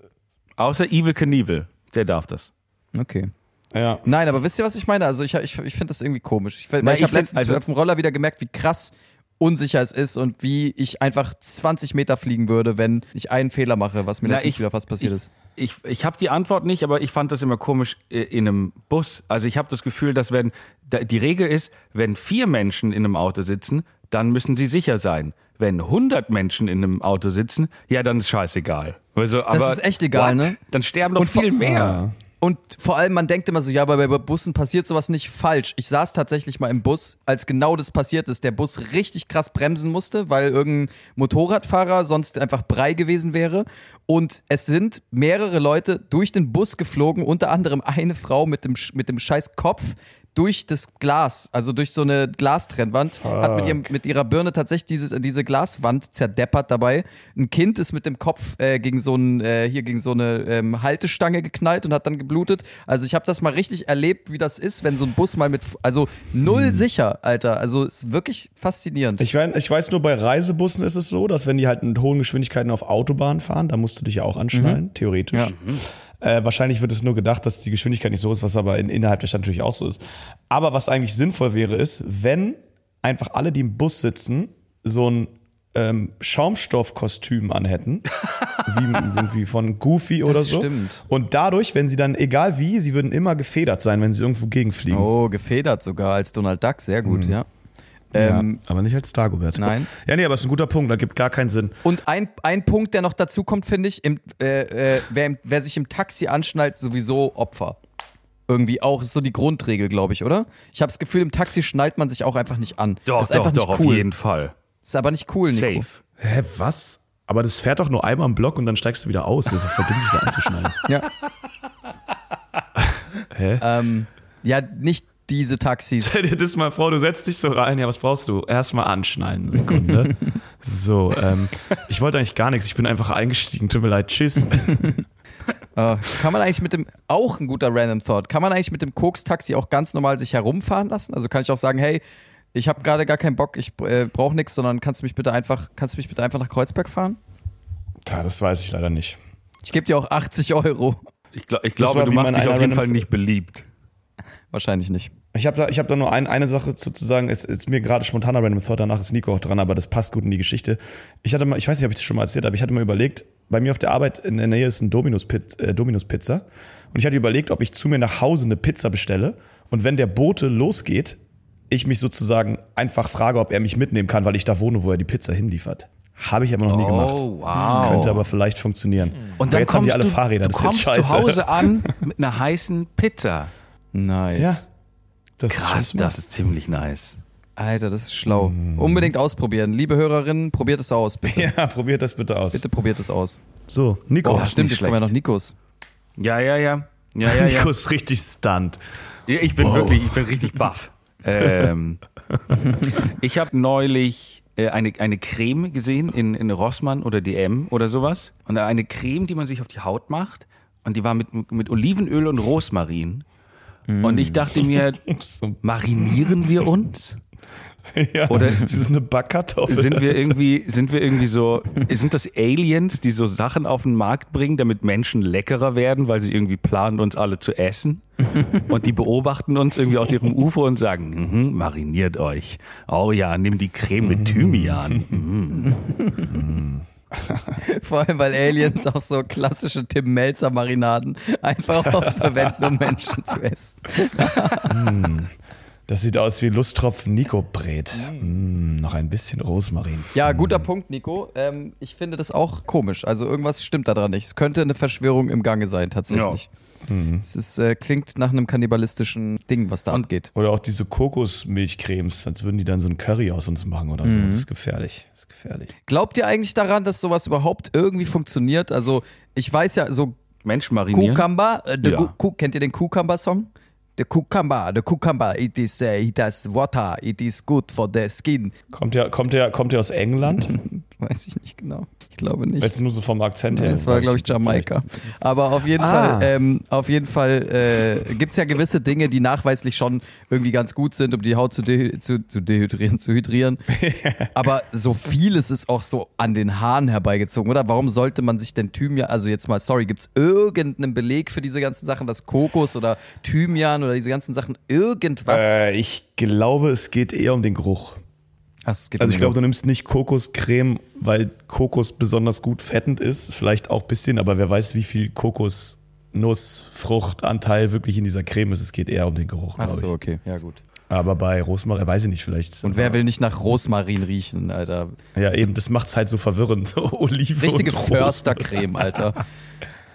Außer Evil Knievel, der darf das. Okay. ja. Nein, aber wisst ihr, was ich meine? Also ich, ich, ich finde das irgendwie komisch. Ich, Na, ich ich habe letztens also- auf dem Roller wieder gemerkt, wie krass unsicher es ist und wie ich einfach 20 Meter fliegen würde, wenn ich einen Fehler mache, was mir Na, letztens ich- wieder fast passiert ich, ist. Ich, ich habe die Antwort nicht, aber ich fand das immer komisch äh, in einem Bus. Also ich habe das Gefühl, dass wenn die Regel ist, wenn vier Menschen in einem Auto sitzen, dann müssen sie sicher sein. Wenn 100 Menschen in einem Auto sitzen, ja, dann ist scheißegal. Also, aber ist echt egal, what? ne? Dann sterben noch Und viel mehr. Und vor allem, man denkt immer so, ja, aber bei Bussen passiert sowas nicht falsch. Ich saß tatsächlich mal im Bus, als genau das passiert ist. Der Bus richtig krass bremsen musste, weil irgendein Motorradfahrer sonst einfach Brei gewesen wäre. Und es sind mehrere Leute durch den Bus geflogen, unter anderem eine Frau mit dem, mit dem scheiß Kopf durch das Glas, also durch so eine Glastrennwand, hat mit, ihrem, mit ihrer Birne tatsächlich diese, diese Glaswand zerdeppert dabei. Ein Kind ist mit dem Kopf äh, gegen so ein, äh, hier gegen so eine ähm, Haltestange geknallt und hat dann geblutet. Also ich habe das mal richtig erlebt, wie das ist, wenn so ein Bus mal mit, also null sicher, Alter. Also ist wirklich faszinierend. Ich, mein, ich weiß nur, bei Reisebussen ist es so, dass wenn die halt mit hohen Geschwindigkeiten auf Autobahnen fahren, da musst du dich ja auch anschnallen, theoretisch. Ja. Äh, wahrscheinlich wird es nur gedacht, dass die Geschwindigkeit nicht so ist, was aber in, innerhalb der Stadt natürlich auch so ist. Aber was eigentlich sinnvoll wäre, ist, wenn einfach alle, die im Bus sitzen, so ein ähm, Schaumstoffkostüm anhätten, wie irgendwie von Goofy oder Das so. stimmt. Und dadurch, wenn sie dann, egal wie, sie würden immer gefedert sein, wenn sie irgendwo gegenfliegen. Oh, gefedert sogar als Donald Duck, sehr gut, ja. Ähm, ja, aber nicht als Dagobert. nein. Ja, nee, aber es ist ein guter Punkt, da gibt gar keinen Sinn. Und ein, ein Punkt, der noch dazu kommt, finde ich, im, äh, äh, wer, im, wer sich im Taxi anschnallt, sowieso Opfer. Irgendwie auch, ist so die Grundregel, glaube ich, oder? Ich habe das Gefühl, im Taxi schnallt man sich auch einfach nicht an. Doch, das ist doch, einfach doch, nicht auf cool. jeden Fall. Ist aber nicht cool, Nico. Safe. Hä, was? Aber das fährt doch nur einmal im Block und dann steigst du wieder aus. Das ist doch dumm, sich da anzuschneiden. Ja. Hä? Ähm, ja, nicht diese Taxis. Stell dir das mal vor, du setzt dich so rein, ja, was brauchst du? Erstmal anschneiden, Sekunde. so, ähm, ich wollte eigentlich gar nichts, ich bin einfach eingestiegen, tut mir leid, tschüss. Äh, kann man eigentlich mit dem, auch ein guter Random Thought, kann man eigentlich mit dem Koks-Taxi auch ganz normal sich herumfahren lassen? Also kann ich auch sagen, hey, ich habe gerade gar keinen Bock, ich äh, brauche nichts, sondern kannst du mich bitte einfach, kannst du mich bitte einfach nach Kreuzberg fahren? Ja, das weiß ich leider nicht. Ich gebe dir auch 80 Euro. Ich, glaub, ich glaube, du machst dich auf jeden Fall nicht beliebt. Wahrscheinlich nicht. Ich habe da, ich hab da nur ein, eine Sache zu, zu sagen, es ist mir gerade spontaner Random Thought, danach ist Nico auch dran, aber das passt gut in die Geschichte. Ich hatte mal, ich weiß nicht, ob ich das schon mal erzählt habe, ich hatte mal überlegt, bei mir auf der Arbeit in der Nähe ist ein Dominus, Pit, äh, Dominus Pizza und ich hatte überlegt, ob ich zu mir nach Hause eine Pizza bestelle und wenn der Bote losgeht, ich mich sozusagen einfach frage, ob er mich mitnehmen kann, weil ich da wohne, wo er die Pizza hinliefert. Habe ich aber noch nie gemacht. Oh, wow. Könnte aber vielleicht funktionieren. Und Aber dann jetzt haben die kommst alle du, Fahrräder, du das ist kommst scheiße. zu Hause an mit einer heißen Pizza. Nice. Ja. Das ist Krass, smart. das ist ziemlich nice. Alter, das ist schlau. Mm. Unbedingt ausprobieren. Liebe Hörerinnen, probiert es aus, bitte. Ja, probiert das bitte aus. Bitte probiert es aus. So, Nico. Oh, das ist stimmt, jetzt kommen ja noch Nikos. Ja, ja, ja. Ja, ja, ja. Nico ist richtig stunt. Ja, Ich bin wirklich, ich bin richtig baff. ähm, ich habe neulich äh, eine, eine Creme gesehen in, in Rossmann oder DM oder sowas. Und eine Creme, die man sich auf die Haut macht. Und die war mit, mit Olivenöl und Rosmarin. Und ich dachte mir, marinieren wir uns? ja, Oder- das ist eine Backkartoffel. Sind wir irgendwie, sind wir irgendwie so, sind das Aliens, die so Sachen auf den Markt bringen, damit Menschen leckerer werden, weil sie irgendwie planen, uns alle zu essen? Und die beobachten uns irgendwie aus ihrem UFO und sagen, mhm, mariniert euch. Oh ja, nimm die Creme mit Thymian. Mhm. Vor allem, weil Aliens auch so klassische Tim Melzer Marinaden einfach auch verwenden, um Menschen zu essen. Das sieht aus wie Lusttropfen Nico Brät. Mm, noch ein bisschen Rosmarin. Ja, guter Punkt, Nico. Ähm, ich finde das auch komisch. Also irgendwas stimmt da dran nicht. Es könnte eine Verschwörung im Gange sein, tatsächlich. Es ist, äh, klingt nach einem kannibalistischen Ding, was da abgeht. Oder auch diese Kokosmilchcremes, als würden die dann so ein Curry aus uns machen oder so. Das ist gefährlich. Das ist gefährlich. Glaubt ihr eigentlich daran, dass sowas überhaupt irgendwie funktioniert? Also, ich weiß ja, so Mensch marinieren. Cucumber, äh, Ja. Kennt ihr den Cucumber-Song? The Cucumber, the Cucumber, it is, uh, it has water, it is good for the skin. Kommt der, kommt der, kommt der aus England? Weiß ich nicht genau. Ich glaube nicht. Jetzt nur so vom Akzent her. Es war, glaube ich, Jamaika. Aber auf jeden Ah. Fall, ähm, auf jeden Fall äh, gibt es ja gewisse Dinge, die nachweislich schon irgendwie ganz gut sind, um die Haut zu, de zu, zu dehydrieren, zu hydrieren. Aber so vieles ist auch so an den Haaren herbeigezogen, oder? Warum sollte man sich denn Thymian, also jetzt mal, sorry, gibt es irgendeinen Beleg für diese ganzen Sachen, dass Kokos oder Thymian oder diese ganzen Sachen irgendwas. Äh, ich glaube, es geht eher um den Geruch. Ach, es Also ich glaube, du nimmst nicht Kokoscreme, weil Kokos besonders gut fettend ist. Vielleicht auch ein bisschen, aber wer weiß, wie viel Kokosnussfruchtanteil wirklich in dieser Creme ist. Es geht eher um den Geruch, Ach glaube so, ich. okay, ja gut. Aber bei Rosmarin, weiß ich nicht, vielleicht. Und wer will nicht nach Rosmarin riechen, Alter? Ja, eben, das macht's halt so verwirrend. So Olive Richtige. Förstercreme, Alter.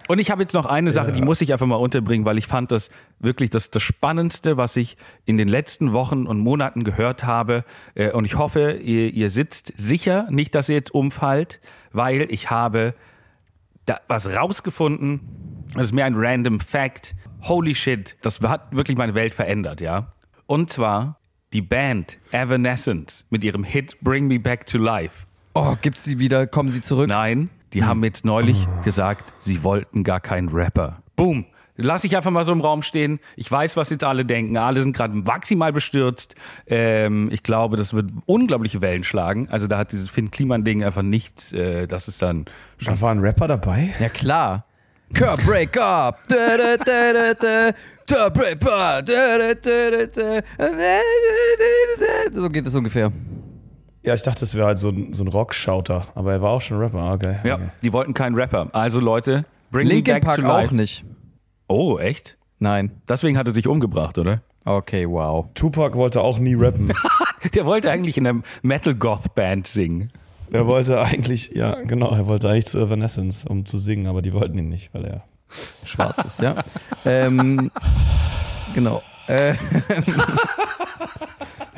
Und ich habe jetzt noch eine Sache, die muss ich einfach mal unterbringen, weil ich fand das wirklich das, das Spannendste, was ich in den letzten Wochen und Monaten gehört habe. Äh, Und ich hoffe, ihr, ihr sitzt sicher, nicht, dass ihr jetzt umfallt, weil ich habe da was rausgefunden. Das ist mehr ein random Fact. Holy shit, das hat wirklich meine Welt verändert, ja. Und zwar die Band Evanescence mit ihrem Hit Bring Me Back to Life. Oh, gibt's sie wieder? Kommen sie zurück? Nein, die haben jetzt neulich gesagt, sie wollten gar keinen Rapper. Boom. Lass ich einfach mal so im Raum stehen. Ich weiß, was jetzt alle denken. Alle sind gerade maximal bestürzt. Ähm, ich glaube, das wird unglaubliche Wellen schlagen. Also da hat dieses Finn Kliman-Ding einfach nichts. Äh, das ist dann. Da war ein Rapper dabei? Ja, klar. Curb break up. So geht es ungefähr. Ja, ich dachte, das wäre halt so ein, so ein Rockschauter, aber er war auch schon Rapper, okay. Ja, okay. die wollten keinen Rapper. Also Leute, bring me Linkin back Park to life. auch nicht. Oh, echt? Nein. Deswegen hat er sich umgebracht, oder? Okay, wow. Tupac wollte auch nie rappen. Der wollte eigentlich in einer Metal-Goth-Band singen. er wollte eigentlich, ja, genau, er wollte eigentlich zu Evanescence, um zu singen, aber die wollten ihn nicht, weil er. Schwarzes, ja. ähm, genau. Äh,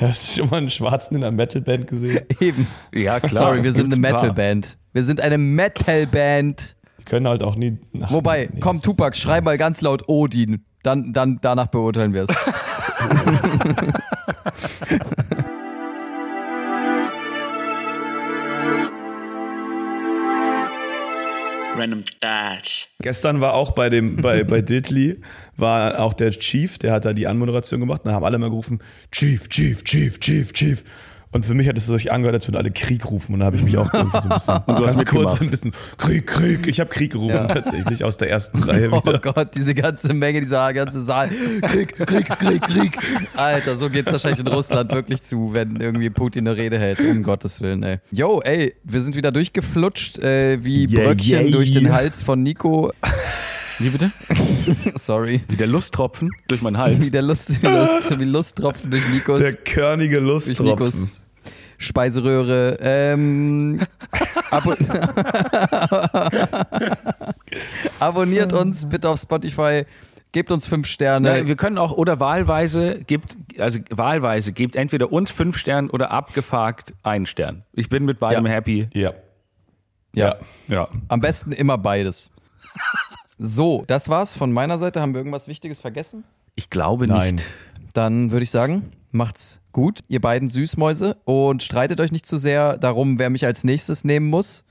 Hast du schon mal einen Schwarzen in einer Metalband gesehen? eben. Ja, klar. Sorry, wir sind eine. Metalband. Wir sind eine Metalband. Die können halt auch nie. Ach, Wobei, nee, komm, Tupac, schrei mal ganz laut Odin. Dann, dann danach beurteilen wir es. Random Thoughts. Gestern war auch bei dem, bei, bei Diddley, war auch der Chief, der hat da die Anmoderation gemacht, da haben alle mal gerufen, Chief, Chief, Chief, Chief, Chief. Und für mich hat es sich angehört, als würden alle Krieg rufen. Und da habe ich mich auch so ein bisschen, du hast kurz ein bisschen, Krieg, Krieg. Ich habe Krieg gerufen, tatsächlich, aus der ersten Reihe Oh wieder. Gott, diese ganze Menge, dieser ganze Saal. Krieg, Krieg, Krieg, Krieg. Alter, so geht's wahrscheinlich in Russland wirklich zu, wenn irgendwie Putin eine Rede hält. Um Gottes Willen, ey. Yo, ey, wir sind wieder durchgeflutscht, äh, wie Yeah, Bröckchen yeah. durch den Hals von Nico. Wie bitte? Sorry. Wie der Lusttropfen durch meinen Hals. Wie der Lust, wie Lust, wie Lusttropfen durch Nikos, Der körnige durch Lusttropfen. Nikos Speiseröhre. Ähm, abo Abonniert uns bitte auf Spotify. Gebt uns fünf Sterne. Ja, wir können auch, oder wahlweise gibt, also wahlweise gebt entweder uns fünf Sterne oder abgefragt einen Stern. Ich bin mit beidem Ja. happy. Ja. ja. Ja. Am besten immer beides. So, das war's von meiner Seite. Haben wir irgendwas Wichtiges vergessen? Ich glaube Nein. nicht. Dann würde ich sagen, macht's gut, ihr beiden Süßmäuse, und streitet euch nicht zu sehr darum, wer mich als nächstes nehmen muss.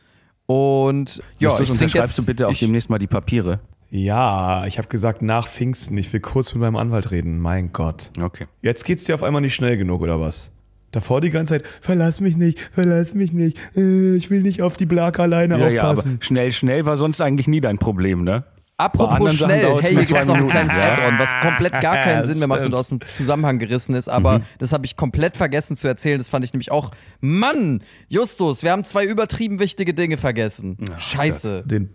Und ja, ich trinke unterschreibst jetzt, du bitte auch ich, demnächst mal die Papiere. Ja, ich habe gesagt, nach Pfingsten, ich will kurz mit meinem Anwalt reden. Mein Gott. Okay. Jetzt geht's dir auf einmal nicht schnell genug, oder was? Davor die ganze Zeit, verlass mich nicht, verlass mich nicht, äh, ich will nicht auf die Blake alleine Ja, ja, aber aufpassen. schnell, schnell war sonst eigentlich nie dein Problem, ne? Apropos schnell, hey, hier gibt's zwei noch ein kleines. Add-on, was komplett gar keinen Sinn mehr macht und aus dem Zusammenhang gerissen ist, aber Mhm. das habe ich komplett vergessen zu erzählen. Das fand ich nämlich auch. Mann, Justus, wir haben zwei übertrieben wichtige Dinge vergessen. Scheiße. Den,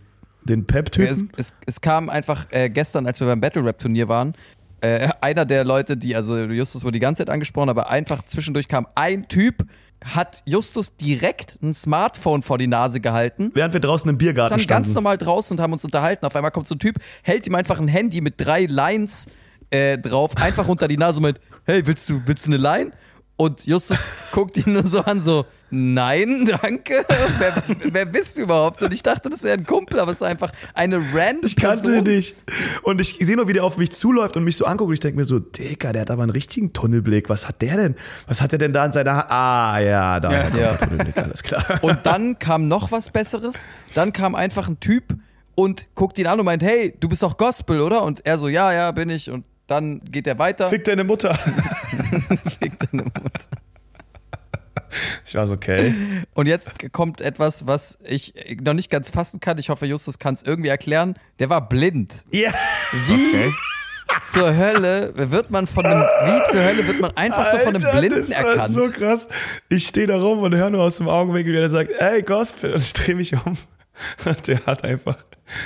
den Pep-Typen? Es, es, es kam einfach äh, gestern, als wir beim Battle Rap Turnier waren, äh, einer der Leute, die, also Justus wurde die ganze Zeit angesprochen, aber einfach zwischendurch kam ein Typ, hat Justus direkt ein Smartphone vor die Nase gehalten Während wir draußen im Biergarten dann ganz standen. normal draußen und haben uns unterhalten. Auf einmal kommt so ein Typ, hält ihm einfach ein Handy mit drei Lines äh, drauf, einfach unter die Nase und meint, hey, willst du, willst du eine Line? Und Justus guckt ihn nur so an, so, nein, danke. wer, wer bist du überhaupt? Und ich dachte, das wäre ein Kumpel, aber es ist einfach eine random Ich kannte Person. ihn nicht. Und ich sehe nur, wie der auf mich zuläuft und mich so anguckt. Und ich denke mir so, Digga, der hat aber einen richtigen Tunnelblick. Was hat der denn? Was hat der denn da in seiner Hand? Ah, ja, da Ja. Ja. der Tunnelblick, alles klar. Und dann kam noch was Besseres. Dann kam einfach ein Typ und guckt ihn an und meint, hey, du bist doch Gospel, oder? Und er so, ja, ja, bin ich. Und dann geht er weiter. Fick deine Mutter. Fick deine Mutter. Ich war so, okay. Und jetzt kommt etwas, was ich noch nicht ganz fassen kann. Ich hoffe, Justus kann es irgendwie erklären. Der war blind. Ja. Wie zur Hölle wird man von einem, wie zur Hölle wird man einfach so von einem Alter, Blinden das war erkannt? so krass. Ich stehe da rum und höre nur aus dem Augenwinkel, wie er sagt, ey, Gospel. Und ich drehe mich um. Und der hat einfach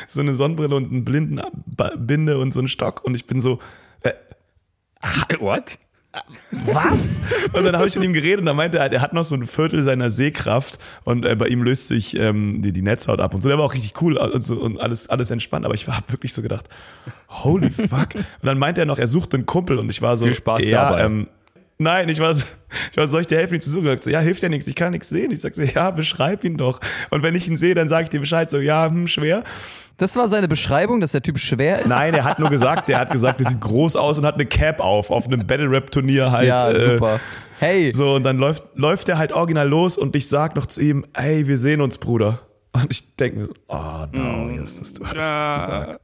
so eine Sonnenbrille und einen Blindenbinde und so einen Stock. Und ich bin so, äh, What? was? Und dann habe ich mit ihm geredet und dann meinte er, halt, er hat noch so ein Viertel seiner Sehkraft und äh, bei ihm löst sich ähm, die, die Netzhaut ab und so. Der war auch richtig cool also, und alles, alles entspannt, aber ich habe wirklich so gedacht, holy fuck. Und dann meinte er noch, er sucht einen Kumpel und ich war so, Viel Spaß ja, dabei. Ähm, Nein, ich war, so, ich war, so, soll ich dir helfen, ihn zu suchen? So, ja, hilft ja nichts, ich kann nichts sehen. Ich sag so, ja, beschreib ihn doch. Und wenn ich ihn sehe, dann sage ich dir Bescheid, so, ja, hm, schwer. Das war seine Beschreibung, dass der Typ schwer ist. Nein, er hat nur gesagt, der hat gesagt, der sieht groß aus und hat eine Cap auf, auf einem Battle-Rap-Turnier halt. Ja, äh, super. Hey, So, und dann läuft, läuft er halt original los und ich sag noch zu ihm, ey, wir sehen uns, Bruder. Und ich denke mir so, oh no, Justus, du hast es gesagt.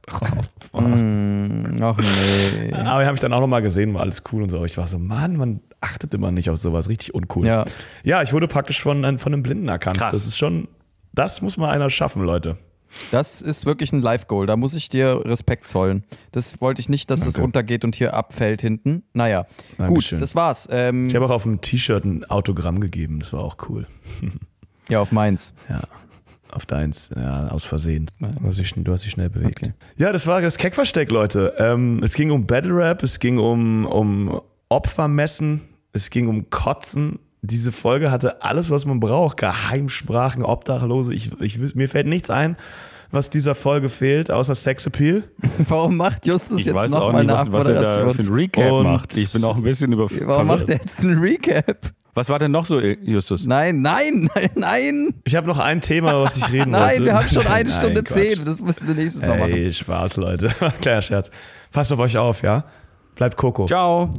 Oh, Mann. ach nee. Aber ich habe mich dann auch nochmal gesehen, war alles cool und so. Ich war so, Mann, man achtet immer nicht auf sowas, richtig uncool. Ja. ja ich wurde praktisch von, von einem Blinden erkannt. Krass. Das ist schon, das muss mal einer schaffen, Leute. Das ist wirklich ein Live-Goal. Da muss ich dir Respekt zollen. Das wollte ich nicht, dass das Danke. untergeht und hier abfällt hinten. Naja, Dankeschön. gut, das war's. Ähm, Ich habe auch auf dem T-Shirt ein Autogramm gegeben, das war auch cool. ja, auf meins. Ja, auf deins, ja, aus Versehen. Du hast dich, du hast dich schnell bewegt. Okay. Ja, das war das Keckversteck, Leute. Ähm, es ging um Battle Rap, es ging um, um Opfermessen, es ging um Kotzen. Diese Folge hatte alles, was man braucht. Geheimsprachen, Obdachlose. Ich, ich, mir fällt nichts ein, was dieser Folge fehlt, außer Sexappeal. Warum macht Justus Ich jetzt weiß noch auch mal nicht, eine was, was er da für Abmoderation? ein Recap Und- macht. Ich bin auch ein bisschen über Warum macht er jetzt einen Recap? Was war denn noch so, Justus? Nein, nein, nein, nein. Ich habe noch ein Thema, was ich reden wollte. Nein, wir haben schon eine Nein, Stunde Quatsch. zehn. Das müssen wir nächstes Mal machen. Ey, Spaß, Leute. Kleiner Scherz. Passt auf euch auf, ja? Bleibt Coco. Ciao.